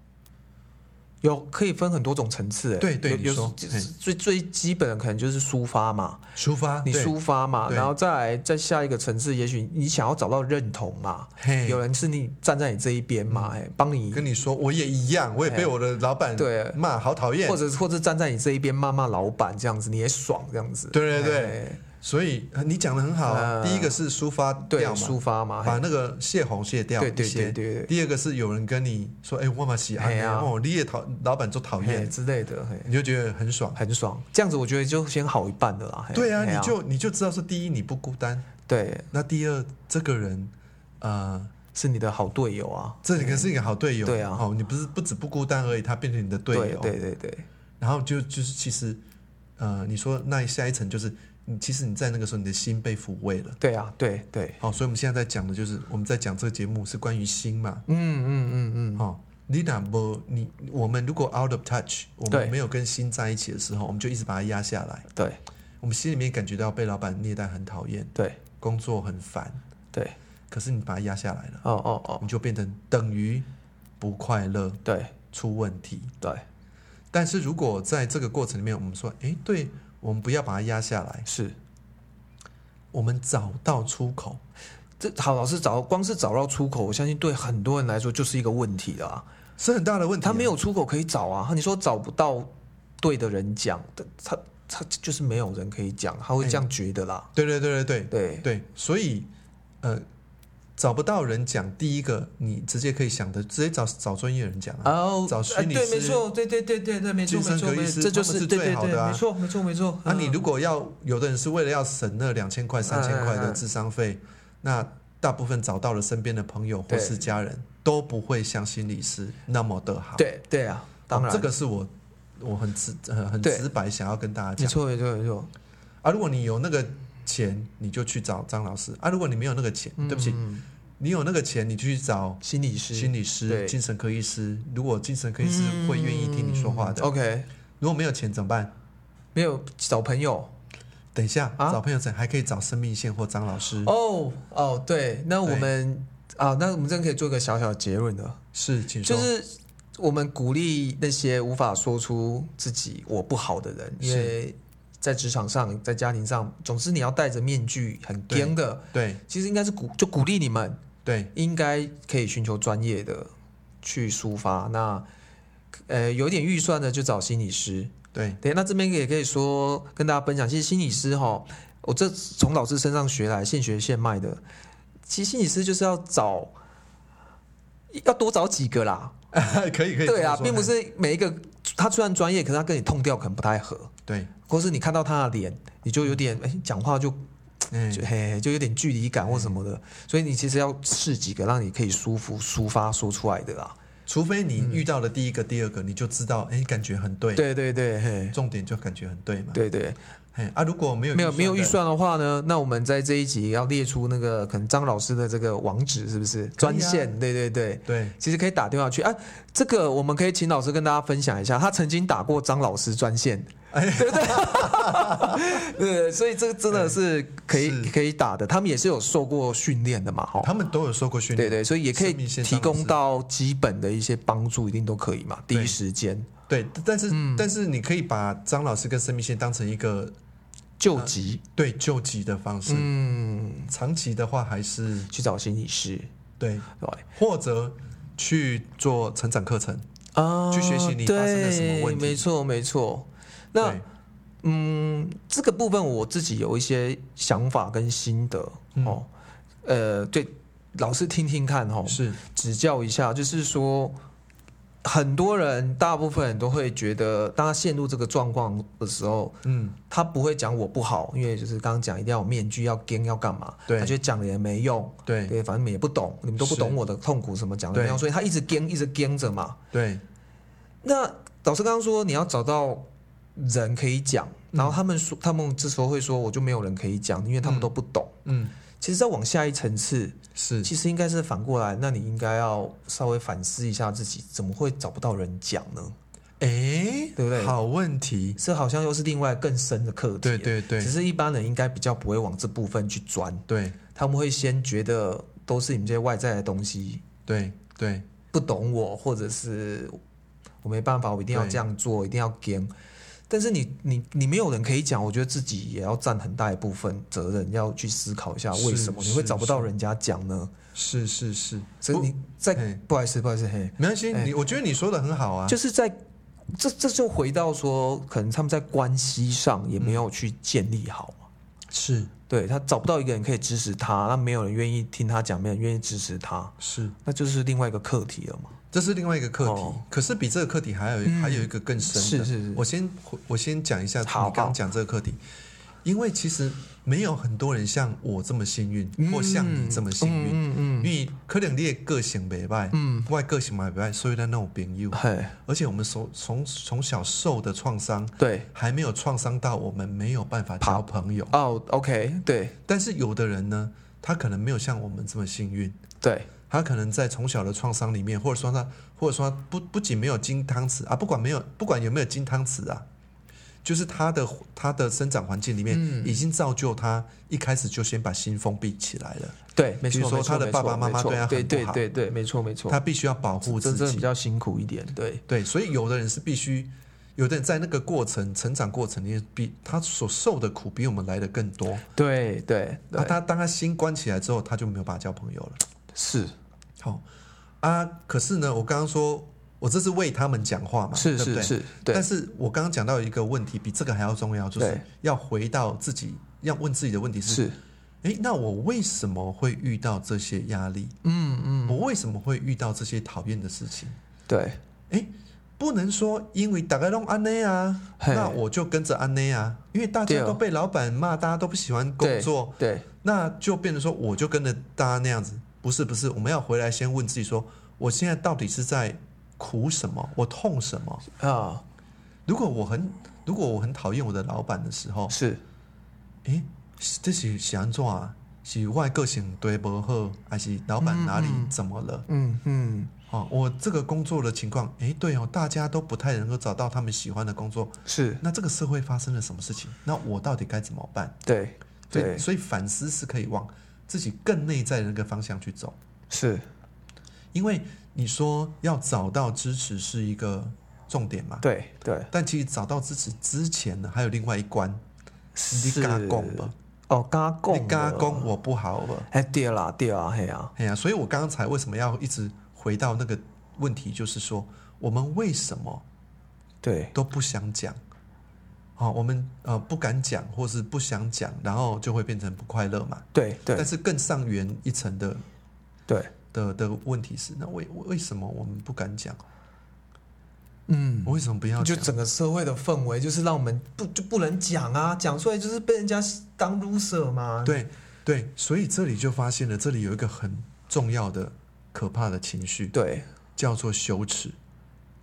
有可以分很多种层次，哎对对有最最基本的可能就是抒发嘛，抒发，你抒发嘛，然后再来再下一个层次，也许你想要找到认同嘛，有人是你站在你这一边嘛，哎，帮你，跟你说，我也一样，我也被我的老板对。骂，好讨厌。或。者或者站在你这一边骂骂老板这样子，你也爽这样子，对对对。哎所以呃你讲的很好第一个是抒发对掉嘛，抒发嘛，把那个泄洪泄掉对对一些。对对对，第二个是有人跟你说，哎，我嘛喜欢嘿啊。哦，你也讨老板做讨嘿厌，之类的，你就觉得很爽。很爽，这样子我觉得就先好一半的啦，嘿对啊，你就你就知道是第一你不孤单，对，那第二这个人呃。是你的好队友啊，这可是一个好队友，对啊。哦，你不是不止不孤单而已，他变成你的队对友，对对对，然后就就是其实，呃，你说那下一层就是，你其实你在那个时候你的心被抚慰了，对啊，对对，好、所以我们现在在讲的就是我们在讲这个节目是关于心嘛，嗯嗯嗯嗯，哦，你哪不你我们如果 out of touch，我对。们没有跟心在一起的时候，我们就一直把它压下来，对。我们心里面感觉到被老板虐待很讨厌，对。工作很烦，对，可是你把它压下来了，哦哦哦，你就变成等于不快乐，对。出问题。对。但是如果在这个过程里面，我们说，哎，对，我们不要把它压下来，是。我们找到出口。这好，老师找光是找到出口，我相信对很多人来说就是一个问题了啊。是很大的问题、他没，有出口可以找啊，你说找不到对的人讲，他他就是没有人可以讲，他会这样觉得啦。对对对对对对对，所以呃，找不到人讲，第一个你直接可以想的，直接找找专业人讲啊。哦，找心理哎对，没师错，对对对对对，没错没错，没错这就是最好的啊没错没错没错。啊，你嗯如果要有的人是为了要省那两千块、三千块的智商费，那大部分找到了身边的朋友或是家人，都不会像心理师那么的好。对对啊，当然哦这个是我我很直呃很直白想要跟大家讲。没错没错没错。啊，如果你有那个钱，你就去找张老师啊；如果你没有那个钱，对不起，嗯，你有那个钱，你就去找心理师，心理师、精神科医师。如果精神科医师会愿意听你说话的，嗯 OK，如果没有钱怎么办？没有找朋友等一下，啊找朋友怎还可以找生命线或张老师。哦哦，对，那我们啊，那我们这可以做一个小小的结论的，是，请说。就是我们鼓励那些无法说出自己我不好的人，因为在职场上、在家庭上，总之你要戴着面具很对僵的，对其实应该是鼓就鼓励你们，对应该可以寻求专业的去抒发。那呃，有一点预算的就找心理师。对对，那这边也可以说跟大家分享，其实心理师哈，我这从老师身上学来，现学现卖的。其实心理师就是要找，要多找几个啦。(laughs) 可以可以。对啊，并不是每一个他虽然专业，可是他跟你痛调可能不太合，对，或是你看到他的脸，你就有点哎，讲话就嗯就嘿就有点距离感或什么的，所以你其实要试几个让你可以舒服抒发说出来的啦。除非你遇到了第一个、第二个，你就知道，哎，感觉很对。，对对对，嘿，重点就感觉很对嘛。对对。嘿啊，如果没有没有没有预，算的话呢，那我们在这一集要列出那个可能张老师的这个网址，是不是专线？对对对，对其实可以打电话去。啊，这个我们可以请老师跟大家分享一下，他曾经打过张老师专线，哎，(laughs) 对不对？对，所以这个真的是可以是。可以打的，他们也是有受过训练的嘛，哈。他们都有受过训练，对对，所以也可以提供到基本的一些帮助，一定都可以嘛，第一时间。对，但是、嗯。但是你可以把张老师跟生命线当成一个救急，对救急的方式，嗯，长期的话还是去找心理师，对，对。或者去做成长课程。啊，去学习你发生了什么问题。对没错没错。那嗯，这个部分我自己有一些想法跟心得、嗯。哦，呃，对，老师听听看哦，是。指教一下，就是说，很多人，大部分人都会觉得，当他陷入这个状况的时候，嗯，他不会讲我不好，因为就是刚刚讲一定要有面具，要跟要干嘛，对。他觉得讲了也没用，对。对，反正你们也不懂，你们都不懂我的痛苦，什么讲了没对。用，所以他一直跟一直跟着嘛。对。那老师刚刚说你要找到人可以讲，然后他们说，他们这时候会说，我就没有人可以讲，因为他们都不懂。嗯。其实再往下一层次，是。其实应该是反过来，那你应该要稍微反思一下自己，怎么会找不到人讲呢？哎，对不对？好问题，这好像又是另外更深的课题。对对对。只是一般人应该比较不会往这部分去钻，对。他们会先觉得都是你们这些外在的东西对对。不懂我，或者是我没办法，我一定要对。这样做，一定要跟。但是你你你没有人可以讲，我觉得自己也要占很大一部分责任，要去思考一下是为什么你会找不到人家讲呢？是是是，所以你在不好意思不好意思嘿，没关系，哎。你我觉得你说的很好啊，就是在这这就回到说，可能他们在关系上也没有去建立好嘛。是。对他找不到一个人可以支持他，那没有人愿意听他讲，没有人愿意支持他，是，那就是另外一个课题了嘛。这是另外一个课题哦。可是比这个课题还有一还有一个更深的，是是是。我先我先讲一下你好刚讲这个课题，因为其实没有很多人像我这么幸运，或像你这么幸运。嗯嗯因为可能你的个性袂歹，嗯。我的个性嘛袂歹，所以咱那种朋友。嗯，，嘿，而且我们从从从小受的创伤，对，还没有创伤到我们没有办法交朋友。哦，OK，对。但是有的人呢，他可能没有像我们这么幸运，对，他可能在从小的创伤里面，或者说他，或者说他不不仅没有金汤匙啊，不管没有不管有没有金汤匙啊，就是他的他的生长环境里面嗯。已经造就他一开始就先把心封闭起来了，对，没错，比如说他的爸爸妈妈对他很对不好对对对，没错没错，他必须要保护自己。比。较辛苦一点，对，对，所以有的人是必须，有的人在那个过程成长过程里面，比他所受的苦比我们来的更多。对对对，那他当他心关起来之后，他就没有办法交朋友了。是好啊，可是呢，我刚刚说我这是为他们讲话嘛，是？是是，对但，是我刚刚讲到一个问题，比这个还要重要，就是要回到自己，要问自己的问题是：是，诶，那我为什么会遇到这些压力？嗯嗯，我为什么会遇到这些讨厌的事情？对，诶，不能说因为大家都安内啊，那我就跟着安内啊，因为大家都被老板骂，大家都不喜欢工作，对，那就变成说我就跟着大家那样子。不是不是，我们要回来先问自己说，我现在到底是在苦什么？我痛什么？啊，如果我很如果我很讨厌我的老板的时候，是，诶，这是是安怎啊？是外个性对不好，还是老板哪里怎么了？嗯嗯，哦，我这个工作的情况，哎，对哦，大家都不太能够找到他们喜欢的工作，是，那这个社会发生了什么事情？那我到底该怎么办？对对，对，所以反思是可以往自己更内在的那个方向去走，是，因为你说要找到支持是一个重点嘛，对对，但其实找到支持之前呢，还有另外一关，你是加讲吧，哦，加讲，你加讲，我不好吧？哎，对啦对啊，嘿啊，哎呀，所以我刚才为什么要一直回到那个问题，就是说我们为什么对。都不想讲？好、我们呃不敢讲，或是不想讲，然后就会变成不快乐嘛。对对但是更上元一层的对，的的问题是，那为为什么我们不敢讲？嗯。为什么不要就讲？整个社会的氛围，就是让我们不就不能讲啊，讲出来就是被人家当 loser 嘛。对对，所以这里就发现了，这里有一个很重要的、可怕的情绪，对叫做羞耻。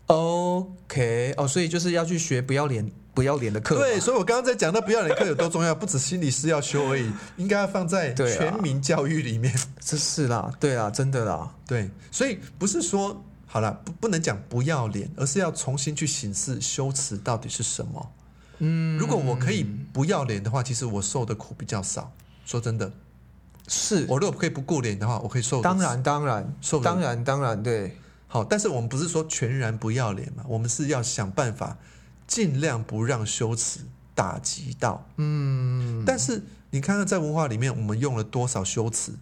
，OK，哦，所以就是要去学不要脸不要脸的课。对，所以我刚刚在讲到不要脸课有多重要，不止心理师要修而已，应该要放在 (laughs) 全民教育里面。这是啦，对啊，真的啦，对，所以不是说好了，不不能讲不要脸，而是要重新去审视羞耻到底是什么。嗯，如果我可以不要脸的话，其实我受的苦比较少。说真的，是，我如果可以不顾脸的话，我可以受。当然，当然，受当然，当然，对。好，但是我们不是说全然不要脸嘛，我们是要想办法尽量不让羞耻打击到。嗯，但是你看看在文化里面，我们用了多少羞耻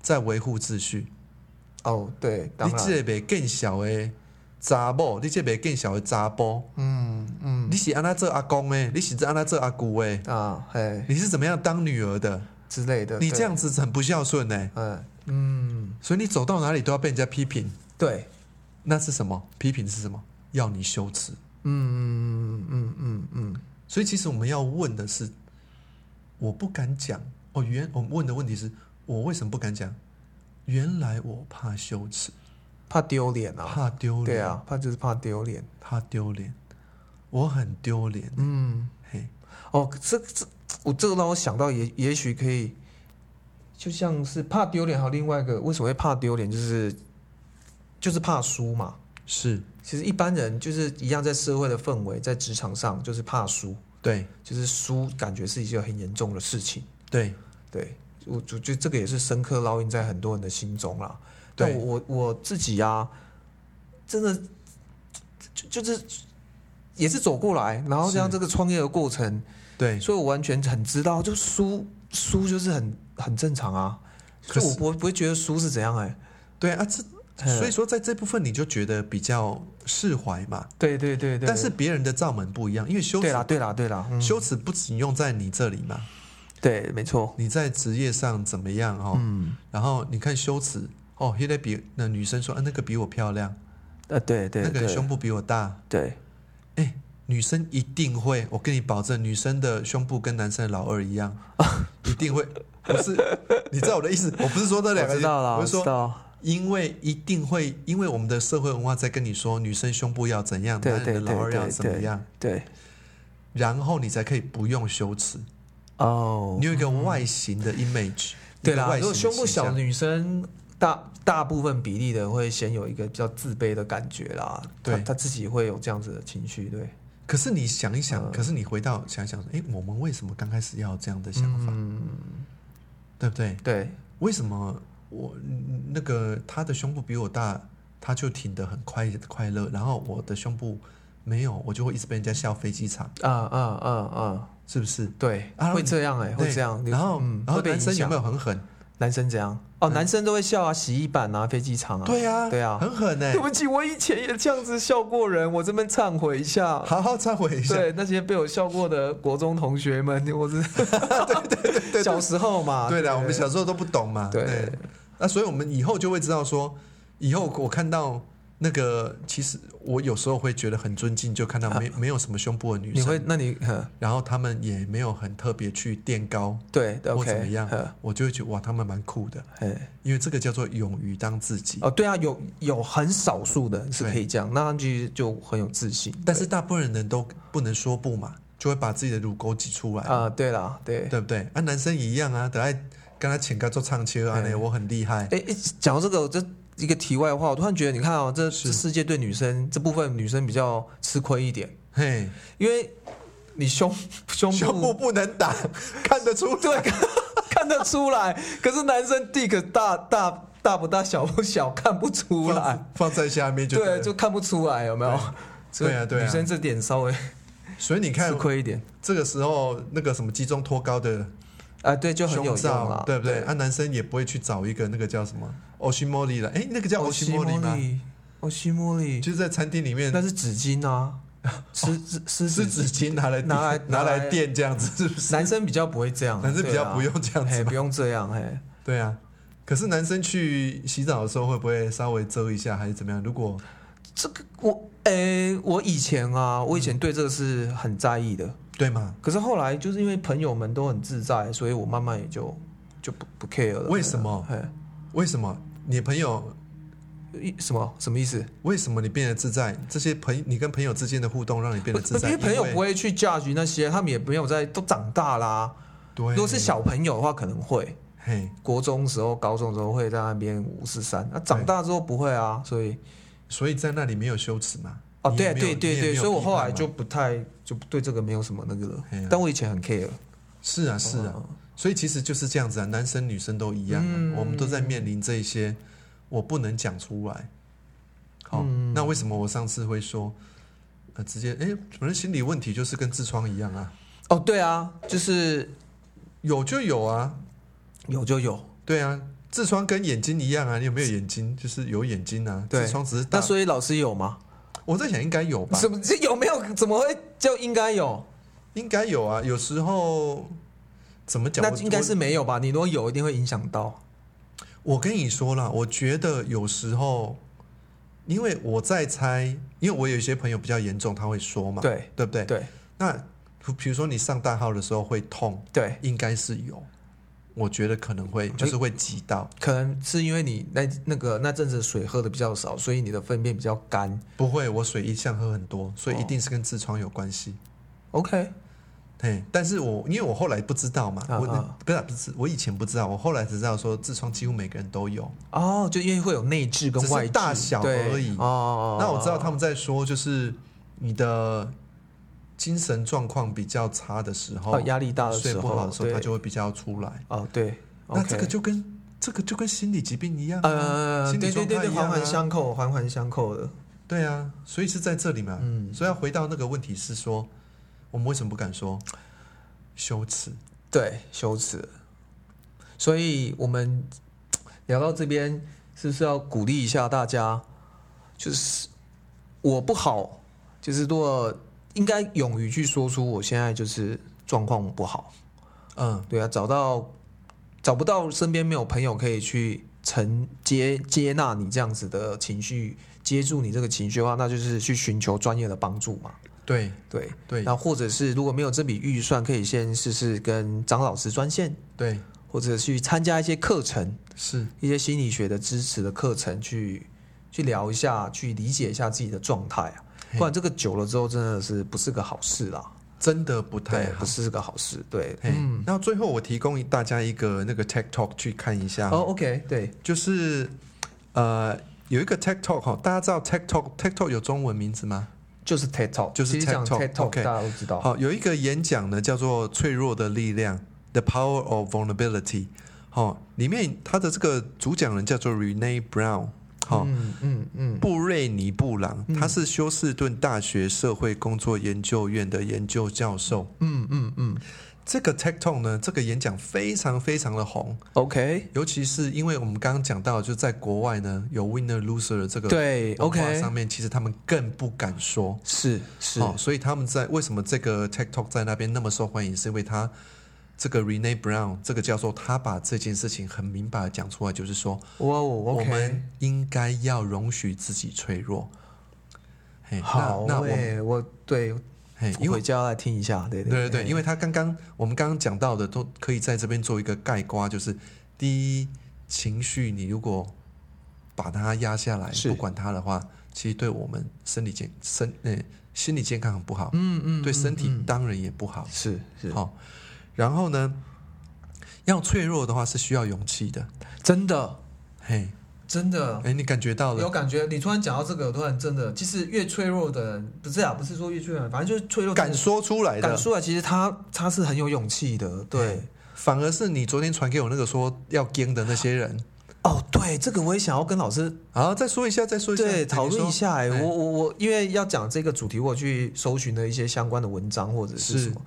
在维护秩序？哦，对，你这个更小的查某，你这个更小的查甫，嗯嗯，你是安那做阿公诶，你是安那做阿姑诶，啊，嘿你是怎么样当女儿的？之类的，你这样子很不孝顺呢。嗯嗯，所以你走到哪里都要被人家批评，对，那是什么？批评是什么？要你羞耻。嗯嗯嗯嗯嗯，所以其实我们要问的是，我不敢讲哦。原我们问的问题是我为什么不敢讲？原来我怕羞耻，怕丢脸啊，怕丢脸。对啊，怕就是怕丢脸，怕丢脸，我很丢脸。嗯，嘿，哦，这这我这个让我想到也也许可以，就像是怕丢脸，还有另外一个为什么会怕丢脸，就是就是怕输嘛。是其实一般人就是一样，在社会的氛围，在职场上就是怕输，对。就是输感觉是一件很严重的事情。对。对我就觉得这个也是深刻烙印在很多人的心中啦。对。但我我我自己啊，真的就就是也是走过来，然后像这个创业的过程，对，所以我完全很知道，就输输就是很很正常啊。可是所以我不会不会觉得输是怎样哎、对啊，这嗯所以说在这部分你就觉得比较释怀嘛。对对对对，但是别人的罩门不一样，因为羞耻对啦对啦对啦，嗯、羞耻不仅用在你这里嘛，对没错，你在职业上怎么样哦？嗯。然后你看羞耻哦，现在比那女生说，啊，那个比我漂亮，呃对对那个胸部比我大，对。哎，女生一定会，我跟你保证，女生的胸部跟男生的老二一样，(laughs) 一定会。不是，你知道我的意思？我不是说这两个，我知道了，我我是说，知道，因为一定会，因为我们的社会文化在跟你说，女生胸部要怎样，对男人的老二要怎么样，对。然后你才可以不用羞耻，哦。你有一个外形的 image，对啦，如果胸部小的女生，大大部分比例的会先有一个比较自卑的感觉啦，对。她她自己会有这样子的情绪，对，可是你想一想，嗯。可是你回到想想，哎，我们为什么刚开始要有这样的想法，嗯，对不对？对，为什么我嗯那个他的胸部比我大，他就挺得很快快乐，然后我的胸部没有，我就会一直被人家笑飞机场，啊啊啊啊，是不是？对，啊会这样哎、会对这样，然后、嗯，然后男生有没有很狠？男生怎样？哦，嗯男生都会笑啊，洗衣板啊，飞机场啊，对啊，对啊很狠呢、对不起，我以前也这样子笑过人，我这边忏悔一下。好好忏悔一下。对那些被我笑过的国中同学们，我是 (laughs) 小时候嘛。对的，我们小时候都不懂嘛。对那所以我们以后就会知道说，以后我看到那个，其实我有时候会觉得很尊敬，就看到没、没有什么胸部的女生，你会，那你然后他们也没有很特别去垫高对或怎么样，我就会觉得哇，他们蛮酷的，哎，因为这个叫做勇于当自己。哦，对啊，有有很少数的是可以这样，那他其实就很有自信。但是大部分人都不能说不嘛，就会把自己的乳沟挤出来，啊，对啦，对。对不对？啊，男生也一样啊，等下跟他请个做唱车啊，我很厉害。哎哎，讲到这个，我这一个题外话，我突然觉得，你看哦，这是。这世界对女生这部分女生比较吃亏一点，嘿，因为你胸胸部胸部不能打，(laughs) 看得出来。对看看得出来，可是男生 dick 大大大不大小不小看不出来，放放在下面就对，就看不出来，有没有？对啊对啊。女生这点稍微所以你看吃亏一点。这个时候那个什么集中脱高的啊，对，就很有胸用啦，，罩对不对？啊，男生也不会去找一个那个叫什么欧西莫利了，哎，那个叫欧西莫利吗？欧西莫利，就是在餐厅里面那是纸巾啊，(laughs) 湿湿湿湿纸巾拿来拿来拿拿来来垫这样子，是不是？男生比较不会这样，男生比较不用这样子不用这样，嘿。对啊。可是男生去洗澡的时候会不会稍微遮一下，还是怎么样？如果这个我诶、我以前啊，我以前对这个是很在意的，对吗？可是后来就是因为朋友们都很自在，所以我慢慢也就就不不 care 了。为什么嘿为什么你朋友一什么什么意思？为什么你变得自在？这些朋你跟朋友之间的互动让你变得自在，因为朋友不会去 judge 那些，他们也没有在都长大啦。对。如果是小朋友的话，可能会嘿，国中时候、高中的时候会在那边五四三，那长大之后不会啊，所以所以在那里没有羞耻嘛？哦，对对对对，所以我后来就不太就对这个没有什么那个了。但我以前很 care，是啊，是啊，所以其实就是这样子啊，男生女生都一样、我们都在面临这一些，我不能讲出来。好，嗯那为什么我上次会说，呃，直接哎，反正心理问题就是跟痔疮一样啊，哦，对啊，就是有就有啊，有就有。对啊，痔疮跟眼睛一样啊，你有没有眼睛？就是有眼睛啊，痔疮只是大那。所以老师有吗？我在想应该有吧，什么这有没有？怎么会就应该有？应该有啊，有时候怎么讲？那应该是没有吧？你如果有，一定会影响到。我跟你说了，我觉得有时候，因为我在猜，因为我有一些朋友比较严重，他会说嘛，对对不对？对那比如说你上大号的时候会痛，对，应该是有，我觉得可能会就是会挤到，可能是因为你那那个那阵子水喝的比较少，所以你的粪便比较干。不会，我水一向喝很多，所以一哦定是跟痔疮有关系。OK，嘿，但是我因为我后来不知道嘛，我不是不是我以前不知道，我后来只知道说痔疮几乎每个人都有。哦，就因为会有内痔跟外痔大小对。而已。哦，那我知道他们在说，就是你的精神状况比较差的时候，哦压力大的睡时候，不好的时候，对它就会比较出来。哦对，那这个就跟这个就跟心理疾病一样、啊，呃，心理对对对对，环状态一样、啊、环相扣，环环相扣的。对啊，所以是在这里嘛。嗯所以要回到那个问题是说，我们为什么不敢说？羞耻。对，羞耻。所以我们聊到这边，是不是要鼓励一下大家？就是我不好，就是如果应该勇于去说出我现在就是状况不好。嗯，对啊，找到找不到身边没有朋友可以去承接接纳你这样子的情绪，接住你这个情绪的话，那就是去寻求专业的帮助嘛。对对，对。那或者是如果没有这笔预算，可以先试试跟张老师专线，对，或者去参加一些课程，是。一些心理学的支持的课程，去去聊一下，去理解一下自己的状态啊。嘿不然这个久了之后，真的是不是个好事啦。真的不太，好不。是个好事。对，嘿嗯，那最后我提供大家一个那个 Tech Talk 去看一下。哦，OK，对，就是呃有一个 Tech Talk 哈，大家知道 Tech Talk Tech Talk 有中文名字吗？就是 TED Talk，就是其实讲 TED Talk，TED Talk，OK 大家都知道。好，有一个演讲呢，叫做《脆弱的力量》（The Power of Vulnerability）。好，里面他的这个主讲人叫做 Rene Brown。好，嗯嗯嗯，布瑞尼布朗，他是休斯顿大学社会工作研究院的研究教授。嗯嗯嗯。这个 Tech Talk 呢，这个演讲非常非常的红，，OK，尤其是因为我们刚刚讲到，就在国外呢，有 winner loser 的这个对，OK，上面，其实他们更不敢说。是是，哦，所以他们在为什么这个 Tech Talk 在那边那么受欢迎，是因为他这个 Rene Brown 这个教授，他把这件事情很明白的讲出来，就是说，我们应该要容许自己脆弱。嘿，好那那我，我对，嘿，因为就要来听一下，对对对对，因为为他刚刚我们刚刚讲到的，都可以在这边做一个概括，就是第一，情绪你如果把它压下来，不管它的话，其实对我们身体健身呃心理健康很不好，嗯嗯，对身体当然也不好。是是，好，然后呢，要脆弱的话是需要勇气的。真的嘿，真的哎，你感觉到了？有感觉。你突然讲到这个，突然真的，其实越脆弱的人，不是啊，不是说越脆弱，反正就是脆弱敢说出来的，敢出来，其实他他是很有勇气的，对。反而是你昨天传给我那个说要跟的那些人。哦，对，这个我也想要跟老师好，再说一下，再说一下，对讨论一下。哎，哎我我我，因为要讲这个主题，我去搜寻了一些相关的文章或者是是什么，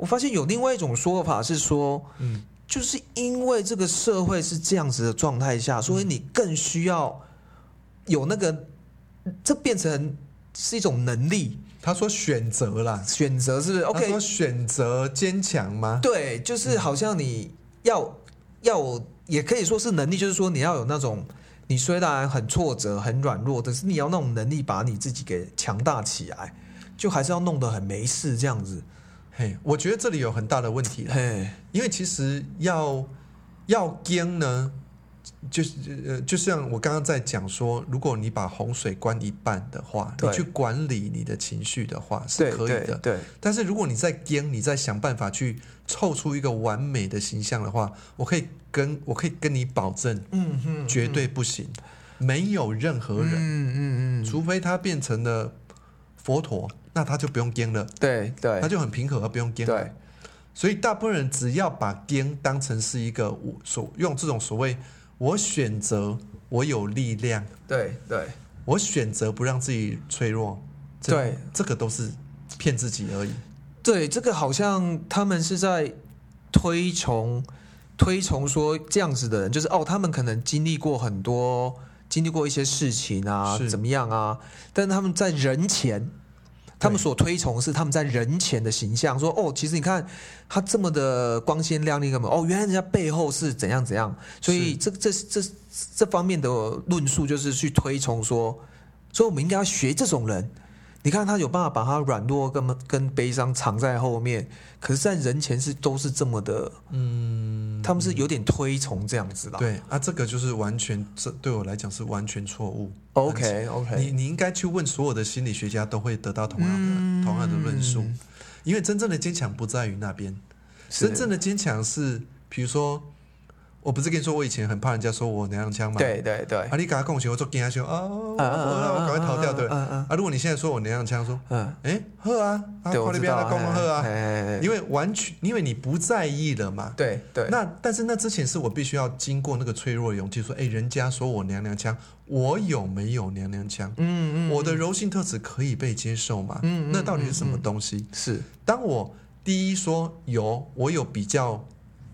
我发现有另外一种说法是说，嗯，就是因为这个社会是这样子的状态下，所以你更需要有那个，这变成是一种能力他说选择啦。选择，是不是他？OK，说选择坚强吗？对，就是好像你要要，也可以说是能力，就是说你要有那种，你虽然很挫折、很软弱，但是你要那种能力把你自己给强大起来，就还是要弄得很没事这样子。嘿，我觉得这里有很大的问题啦，嘿，因为其实要要跟呢，就是呃，就像我刚刚在讲说，如果你把洪水关一半的话，你去管理你的情绪的话是可以的。对对，但是如果你在跟，你在想办法去凑出一个完美的形象的话，我可以跟我可以跟你保证，嗯哼，绝对不行，没有任何人，嗯嗯嗯，除非他变成了佛陀，那他就不用颠了，对对他就很平和，不用颠了。对所以大部分人只要把颠当成是一个我所用这种所谓我选择我有力量，对对我选择不让自己脆弱，这对，这个都是骗自己而已。对，这个好像他们是在推崇推崇说这样子的人，就是哦，他们可能经历过很多，经历过一些事情啊，是怎么样啊？但他们在人前，他们所推崇是他们在人前的形象，说哦，其实你看他这么的光鲜亮丽，干嘛？哦，原来人家背后是怎样怎样，所以这这这这方面的论述就是去推崇说，所以我们应该要学这种人。你看他有办法把他软弱跟跟悲伤藏在后面，可是，在人前是都是这么的，嗯，他们是有点推崇这样子啦。对啊，这个就是完全，这对我来讲是完全错误。OK OK，你你应该去问所有的心理学家，都会得到同样的、嗯同样的论述。因为真正的坚强不在于那边，真正的的坚强是，比如说，我不是跟你说我以前很怕人家说我娘娘腔嘛？对对对，啊，你跟他共情，我做跟他说啊，我我赶快逃掉，对。啊，如果你现在说我娘娘腔，说，嗯，哎，喝啊，啊，快点不要知道，来跟我喝啊，啊因为完全因为你不在意了嘛。对对，那但是那之前是我必须要经过那个脆弱的勇气，说，哎，人家说我娘娘腔，我有没有娘娘腔？嗯嗯，我的柔性特质可以被接受吗？嗯嗯那到底是什么东西？是当我第一说有，我有比较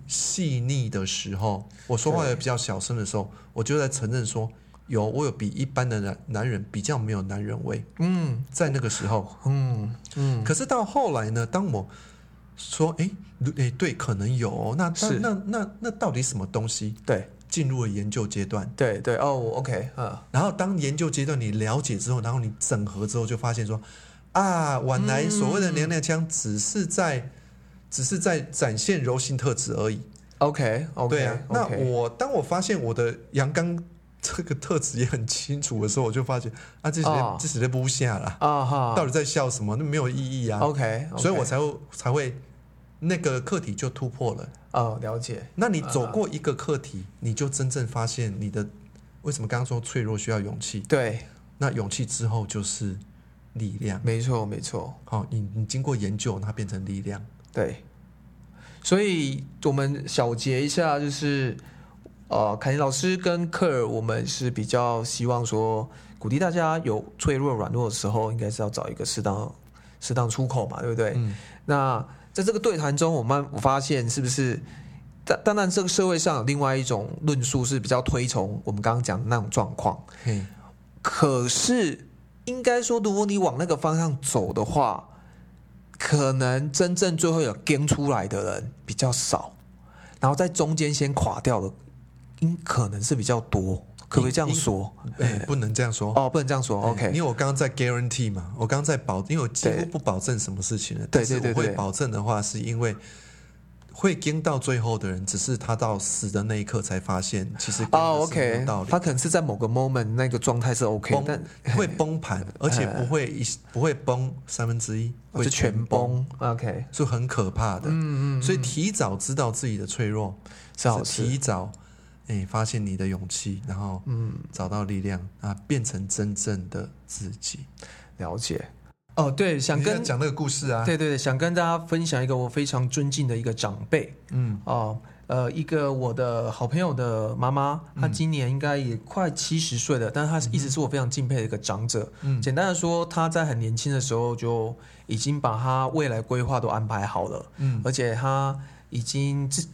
细腻的时候，我说话也比较小声的时候，我就在承认说有，我有比一般的男男人比较没有男人味，嗯。在那个时候。嗯嗯，可是到后来呢，当我说，哎，哎，对，可能有哦、那那是。那那那到底什么东西？对。进入了研究阶段，对对，哦，OK，嗯，然后当研究阶段你了解之后，然后你整合之后，就发现说，啊，原来所谓的娘娘腔只是在，只是在展现柔性特质而已。OK 对啊，那我当我发现我的阳刚这个特质也很清楚的时候，我就发觉啊，这些、哦这些不下了，啊哈到底在笑什么？那没有意义啊。，OK，所以我才会才会那个课题就突破了。哦了解，那你走过一个课题，你就真正发现你的为什么刚刚说脆弱需要勇气？对，那勇气之后就是力量。没错没错，好、你你经过研究，它变成力量。对，所以我们小结一下，就是呃，凯尼老师跟克尔，我们是比较希望说，鼓励大家有脆弱软弱的时候，应该是要找一个适当适当出口嘛，对不对？嗯，那在这个对谈中，我们我发现是不是？但当然，这个社会上有另外一种论述是比较推崇我们刚刚讲的那种状况。嗯，可是，应该说，如果你往那个方向走的话，可能真正最后有跟出来的人比较少，然后在中间先垮掉的，应可能是比较多。可不可以这样说？哎，不能这样说。哦，不能这样说。哎 OK，因为我刚刚在 guarantee 嘛，我刚刚在保，因为我几乎不保证什么事情了。对但是我会保证的话，是因为会跟到最后的人，只是他到死的那一刻才发现，其实跟哦，OK，道理。他可能是在某个 moment 那个状态是 OK，崩但会崩盘，(laughs) 而且不会一不会崩三分之一，(laughs) 会哦全崩，OK，是很可怕的。嗯嗯，所以提早知道自己的脆弱，是。提早哎发现你的勇气，然后嗯，找到力量啊，变成真正的自己。了解。哦，对，想跟讲那个故事啊，对对对，想跟大家分享一个我非常尊敬的一个长辈嗯。哦，呃，一个我的好朋友的妈妈，她今年应该也快七十岁了，但是她是一直是我非常敬佩的一个长者。嗯。简单的说，她在很年轻的时候就已经把她未来规划都安排好了，嗯。而且她已经自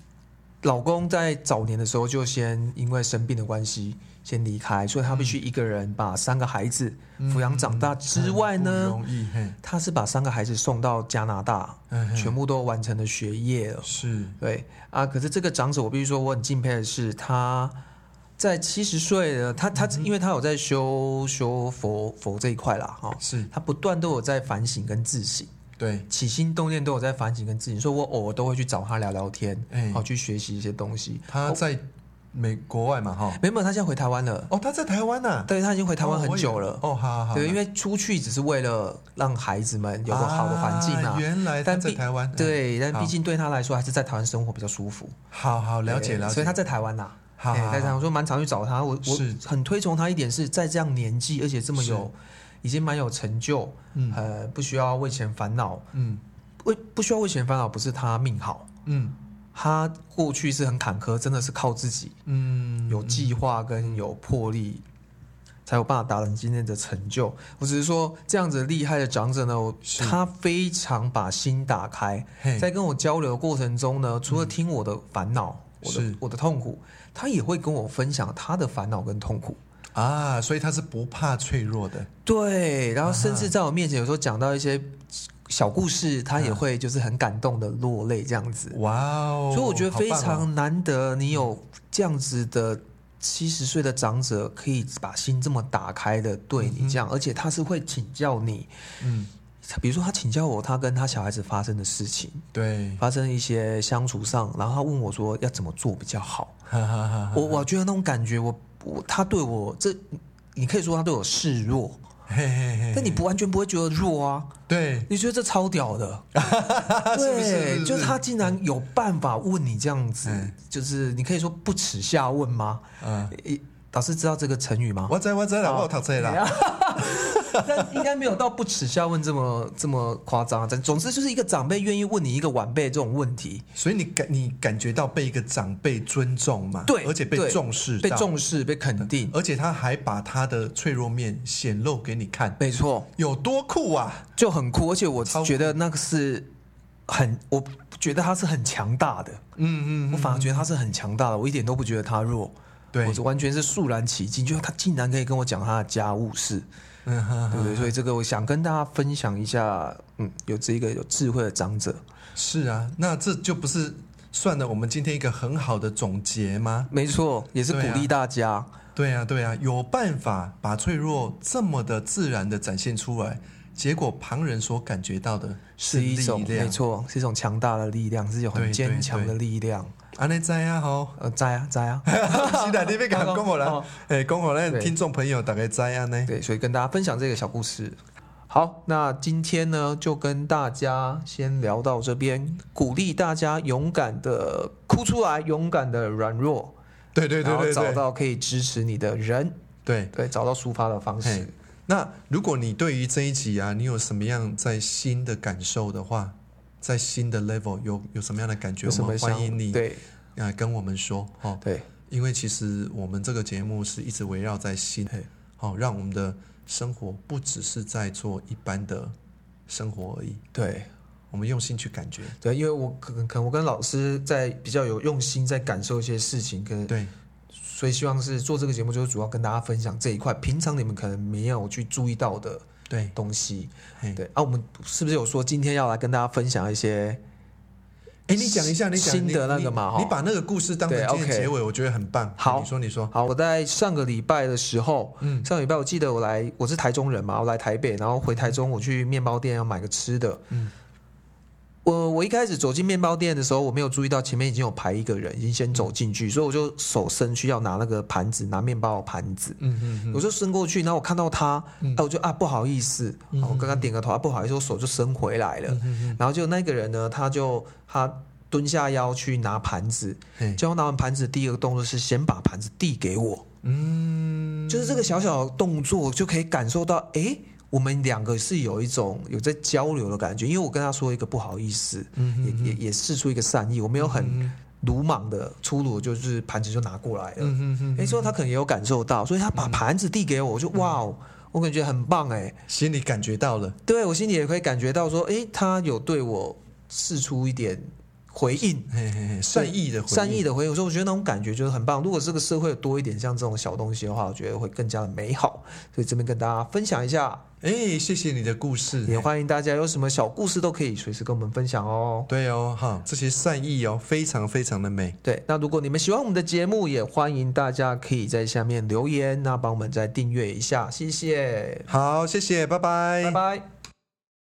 老公在早年的时候就先因为生病的关系先离开，所以他必须一个人把三个孩子抚养长大之外呢，容易嘿，她是把三个孩子送到加拿大，全部都完成了学业了。是。对啊，可是这个长者，我必须说我很敬佩的是，他在七十岁了，他他因为他有在修修佛佛这一块啦，哈、是，他不断都有在反省跟自省，对，起心动念都有在反省跟自省，所以我偶尔都会去找他聊聊天，哎。好、去学习一些东西。他在美国外嘛哈，没有，没有他现在回台湾了，哦，他在台湾呐，对他已经回台湾哦很久了。哦，好好好，对，因为出去只是为了让孩子们有个好的环境啊。原来他但在台湾，嗯对，但好。毕竟对他来说，还是在台湾生活比较舒服。好好了解了解，所以他在台湾呐、好在台湾，我说蛮常去找他。我我是。很推崇他一点是在这样年纪，而且这么有已经蛮有成就，嗯。呃，不需要为钱烦恼，嗯。为不需要为钱烦恼，不是他命好，嗯他过去是很坎坷，真的是靠自己，嗯，有计划跟有魄力，才有办法达成今天的成就。我只是说，这样子厉害的长者呢，他非常把心打开，在跟我交流的过程中呢，除了听我的烦恼、我的我的痛苦，他也会跟我分享他的烦恼跟痛苦。啊，所以他是不怕脆弱的。对，然后甚啊至在我面前有时候讲到一些小故事，他也会就是很感动的落泪这样子。哇哦！所以我觉得非常难得，你有这样子的七十岁的长者，可以把心这么打开的对你这样，而且他是会请教你，嗯，比如说他请教我他跟他小孩子发生的事情，对，发生一些相处上，然后他问我说要怎么做比较好，我我觉得那种感觉，我我他对我这，你可以说他对我示弱，嘿嘿嘿，但你不完全不会觉得弱啊，对，你觉得这超屌的，(laughs) 对，就是他竟然有办法问你这样子嗯，就是你可以说不耻下问吗？老师知道这个成语吗？我知我知啦，我有读册啦。(laughs) 但应该没有到不耻下问这么这么夸张。但总之就是一个长辈愿意问你一个晚辈这种问题，所以你感你感觉到被一个长辈尊重嘛？对而且被重视，被，重视、被肯定，而且他还把他的脆弱面显露给你看，没错，有多酷啊！就很酷。而且我觉得那个是很，我觉得他是很强大的。嗯嗯，我反而觉得他是很强大的，我一点都不觉得他弱。对我完全是肃然起敬，就是他竟然可以跟我讲他的家务事，嗯哈哈对不对？所以这个我想跟大家分享一下，嗯，有这一个有智慧的长者，是啊，那这就不是算了我们今天一个很好的总结吗？没错，也是鼓励大家。对啊，对啊，有办法把脆弱这么的自然的展现出来，结果旁人所感觉到的是一种没。错，是一种强大的力量，是一种很坚强的对力量。安尼知啊吼，呃，知啊，知啊，(laughs) 是的，你别讲讲我啦哦，哎，讲我咱听众朋友大概知啊呢。对，所以跟大家分享这个小故事。好，那今天呢，就跟大家先聊到这边，鼓励大家勇敢的哭出来，勇敢的软弱，对对对然后找对对，到可以支持你的人，对。对，找到抒发的方式。那如果你对于这一集啊，你有什么样在新的感受的话，在新的 level 有有什么样的感觉，我们欢迎你对。啊跟我们说哦。对。因为其实我们这个节目是一直围绕在心嘿，好、让我们的生活不只是在做一般的生活而已，对。我们用心去感觉。对，因为我可能可能我跟老师在比较有用心在感受一些事情，跟对，所以希望是做这个节目，就是主要跟大家分享这一块，平常你们可能没有去注意到的对，东西。嘿，对啊，我们是不是有说今天要来跟大家分享一些？哎，你讲一下，你讲新的那个嘛你把那个故事当成对今天结尾，我觉得很棒。好你说，你说，好，我在上个礼拜的时候，嗯上个礼拜我记得我来，我是台中人嘛，我来台北，然后回台中，我去面包店要买个吃的。嗯，我我一开始走进面包店的时候，我没有注意到前面已经有排一个人，已经先走进去，所以我就手伸去要拿那个盘子，拿面包的盘子。嗯嗯嗯，我就伸过去，然后我看到他，我就啊不好意思，我刚刚点个头，啊不好意思，我手就伸回来了。然后就那个人呢，他就他蹲下腰去拿盘子，嘿结果拿完盘子，第一个动作是先把盘子递给我，嗯，就是这个小小的动作就可以感受到，诶，我们两个是有一种有在交流的感觉，因为我跟他说一个不好意思，嗯也也也试出一个善意，我没有很鲁莽的粗鲁，就是盘子就拿过来了。嗯嗯嗯，诶，所以他可能也有感受到，所以他把盘子递给我，我就哇哦，我感觉很棒哎，心里感觉到了，对我心里也可以感觉到说，诶，他有对我试出一点回应。嘿嘿嘿，善意的回应善意的回应，所以我觉得那种感觉就是很棒。如果这个社会有多一点像这种小东西的话，我觉得会更加的美好。所以这边跟大家分享一下，哎，谢谢你的故事，也欢迎大家有什么小故事都可以随时跟我们分享哦。对哦，哈，这些善意哦，非常非常的美。对，那如果你们喜欢我们的节目，也欢迎大家可以在下面留言，那帮我们再订阅一下，谢谢，好，谢谢，拜拜，拜拜。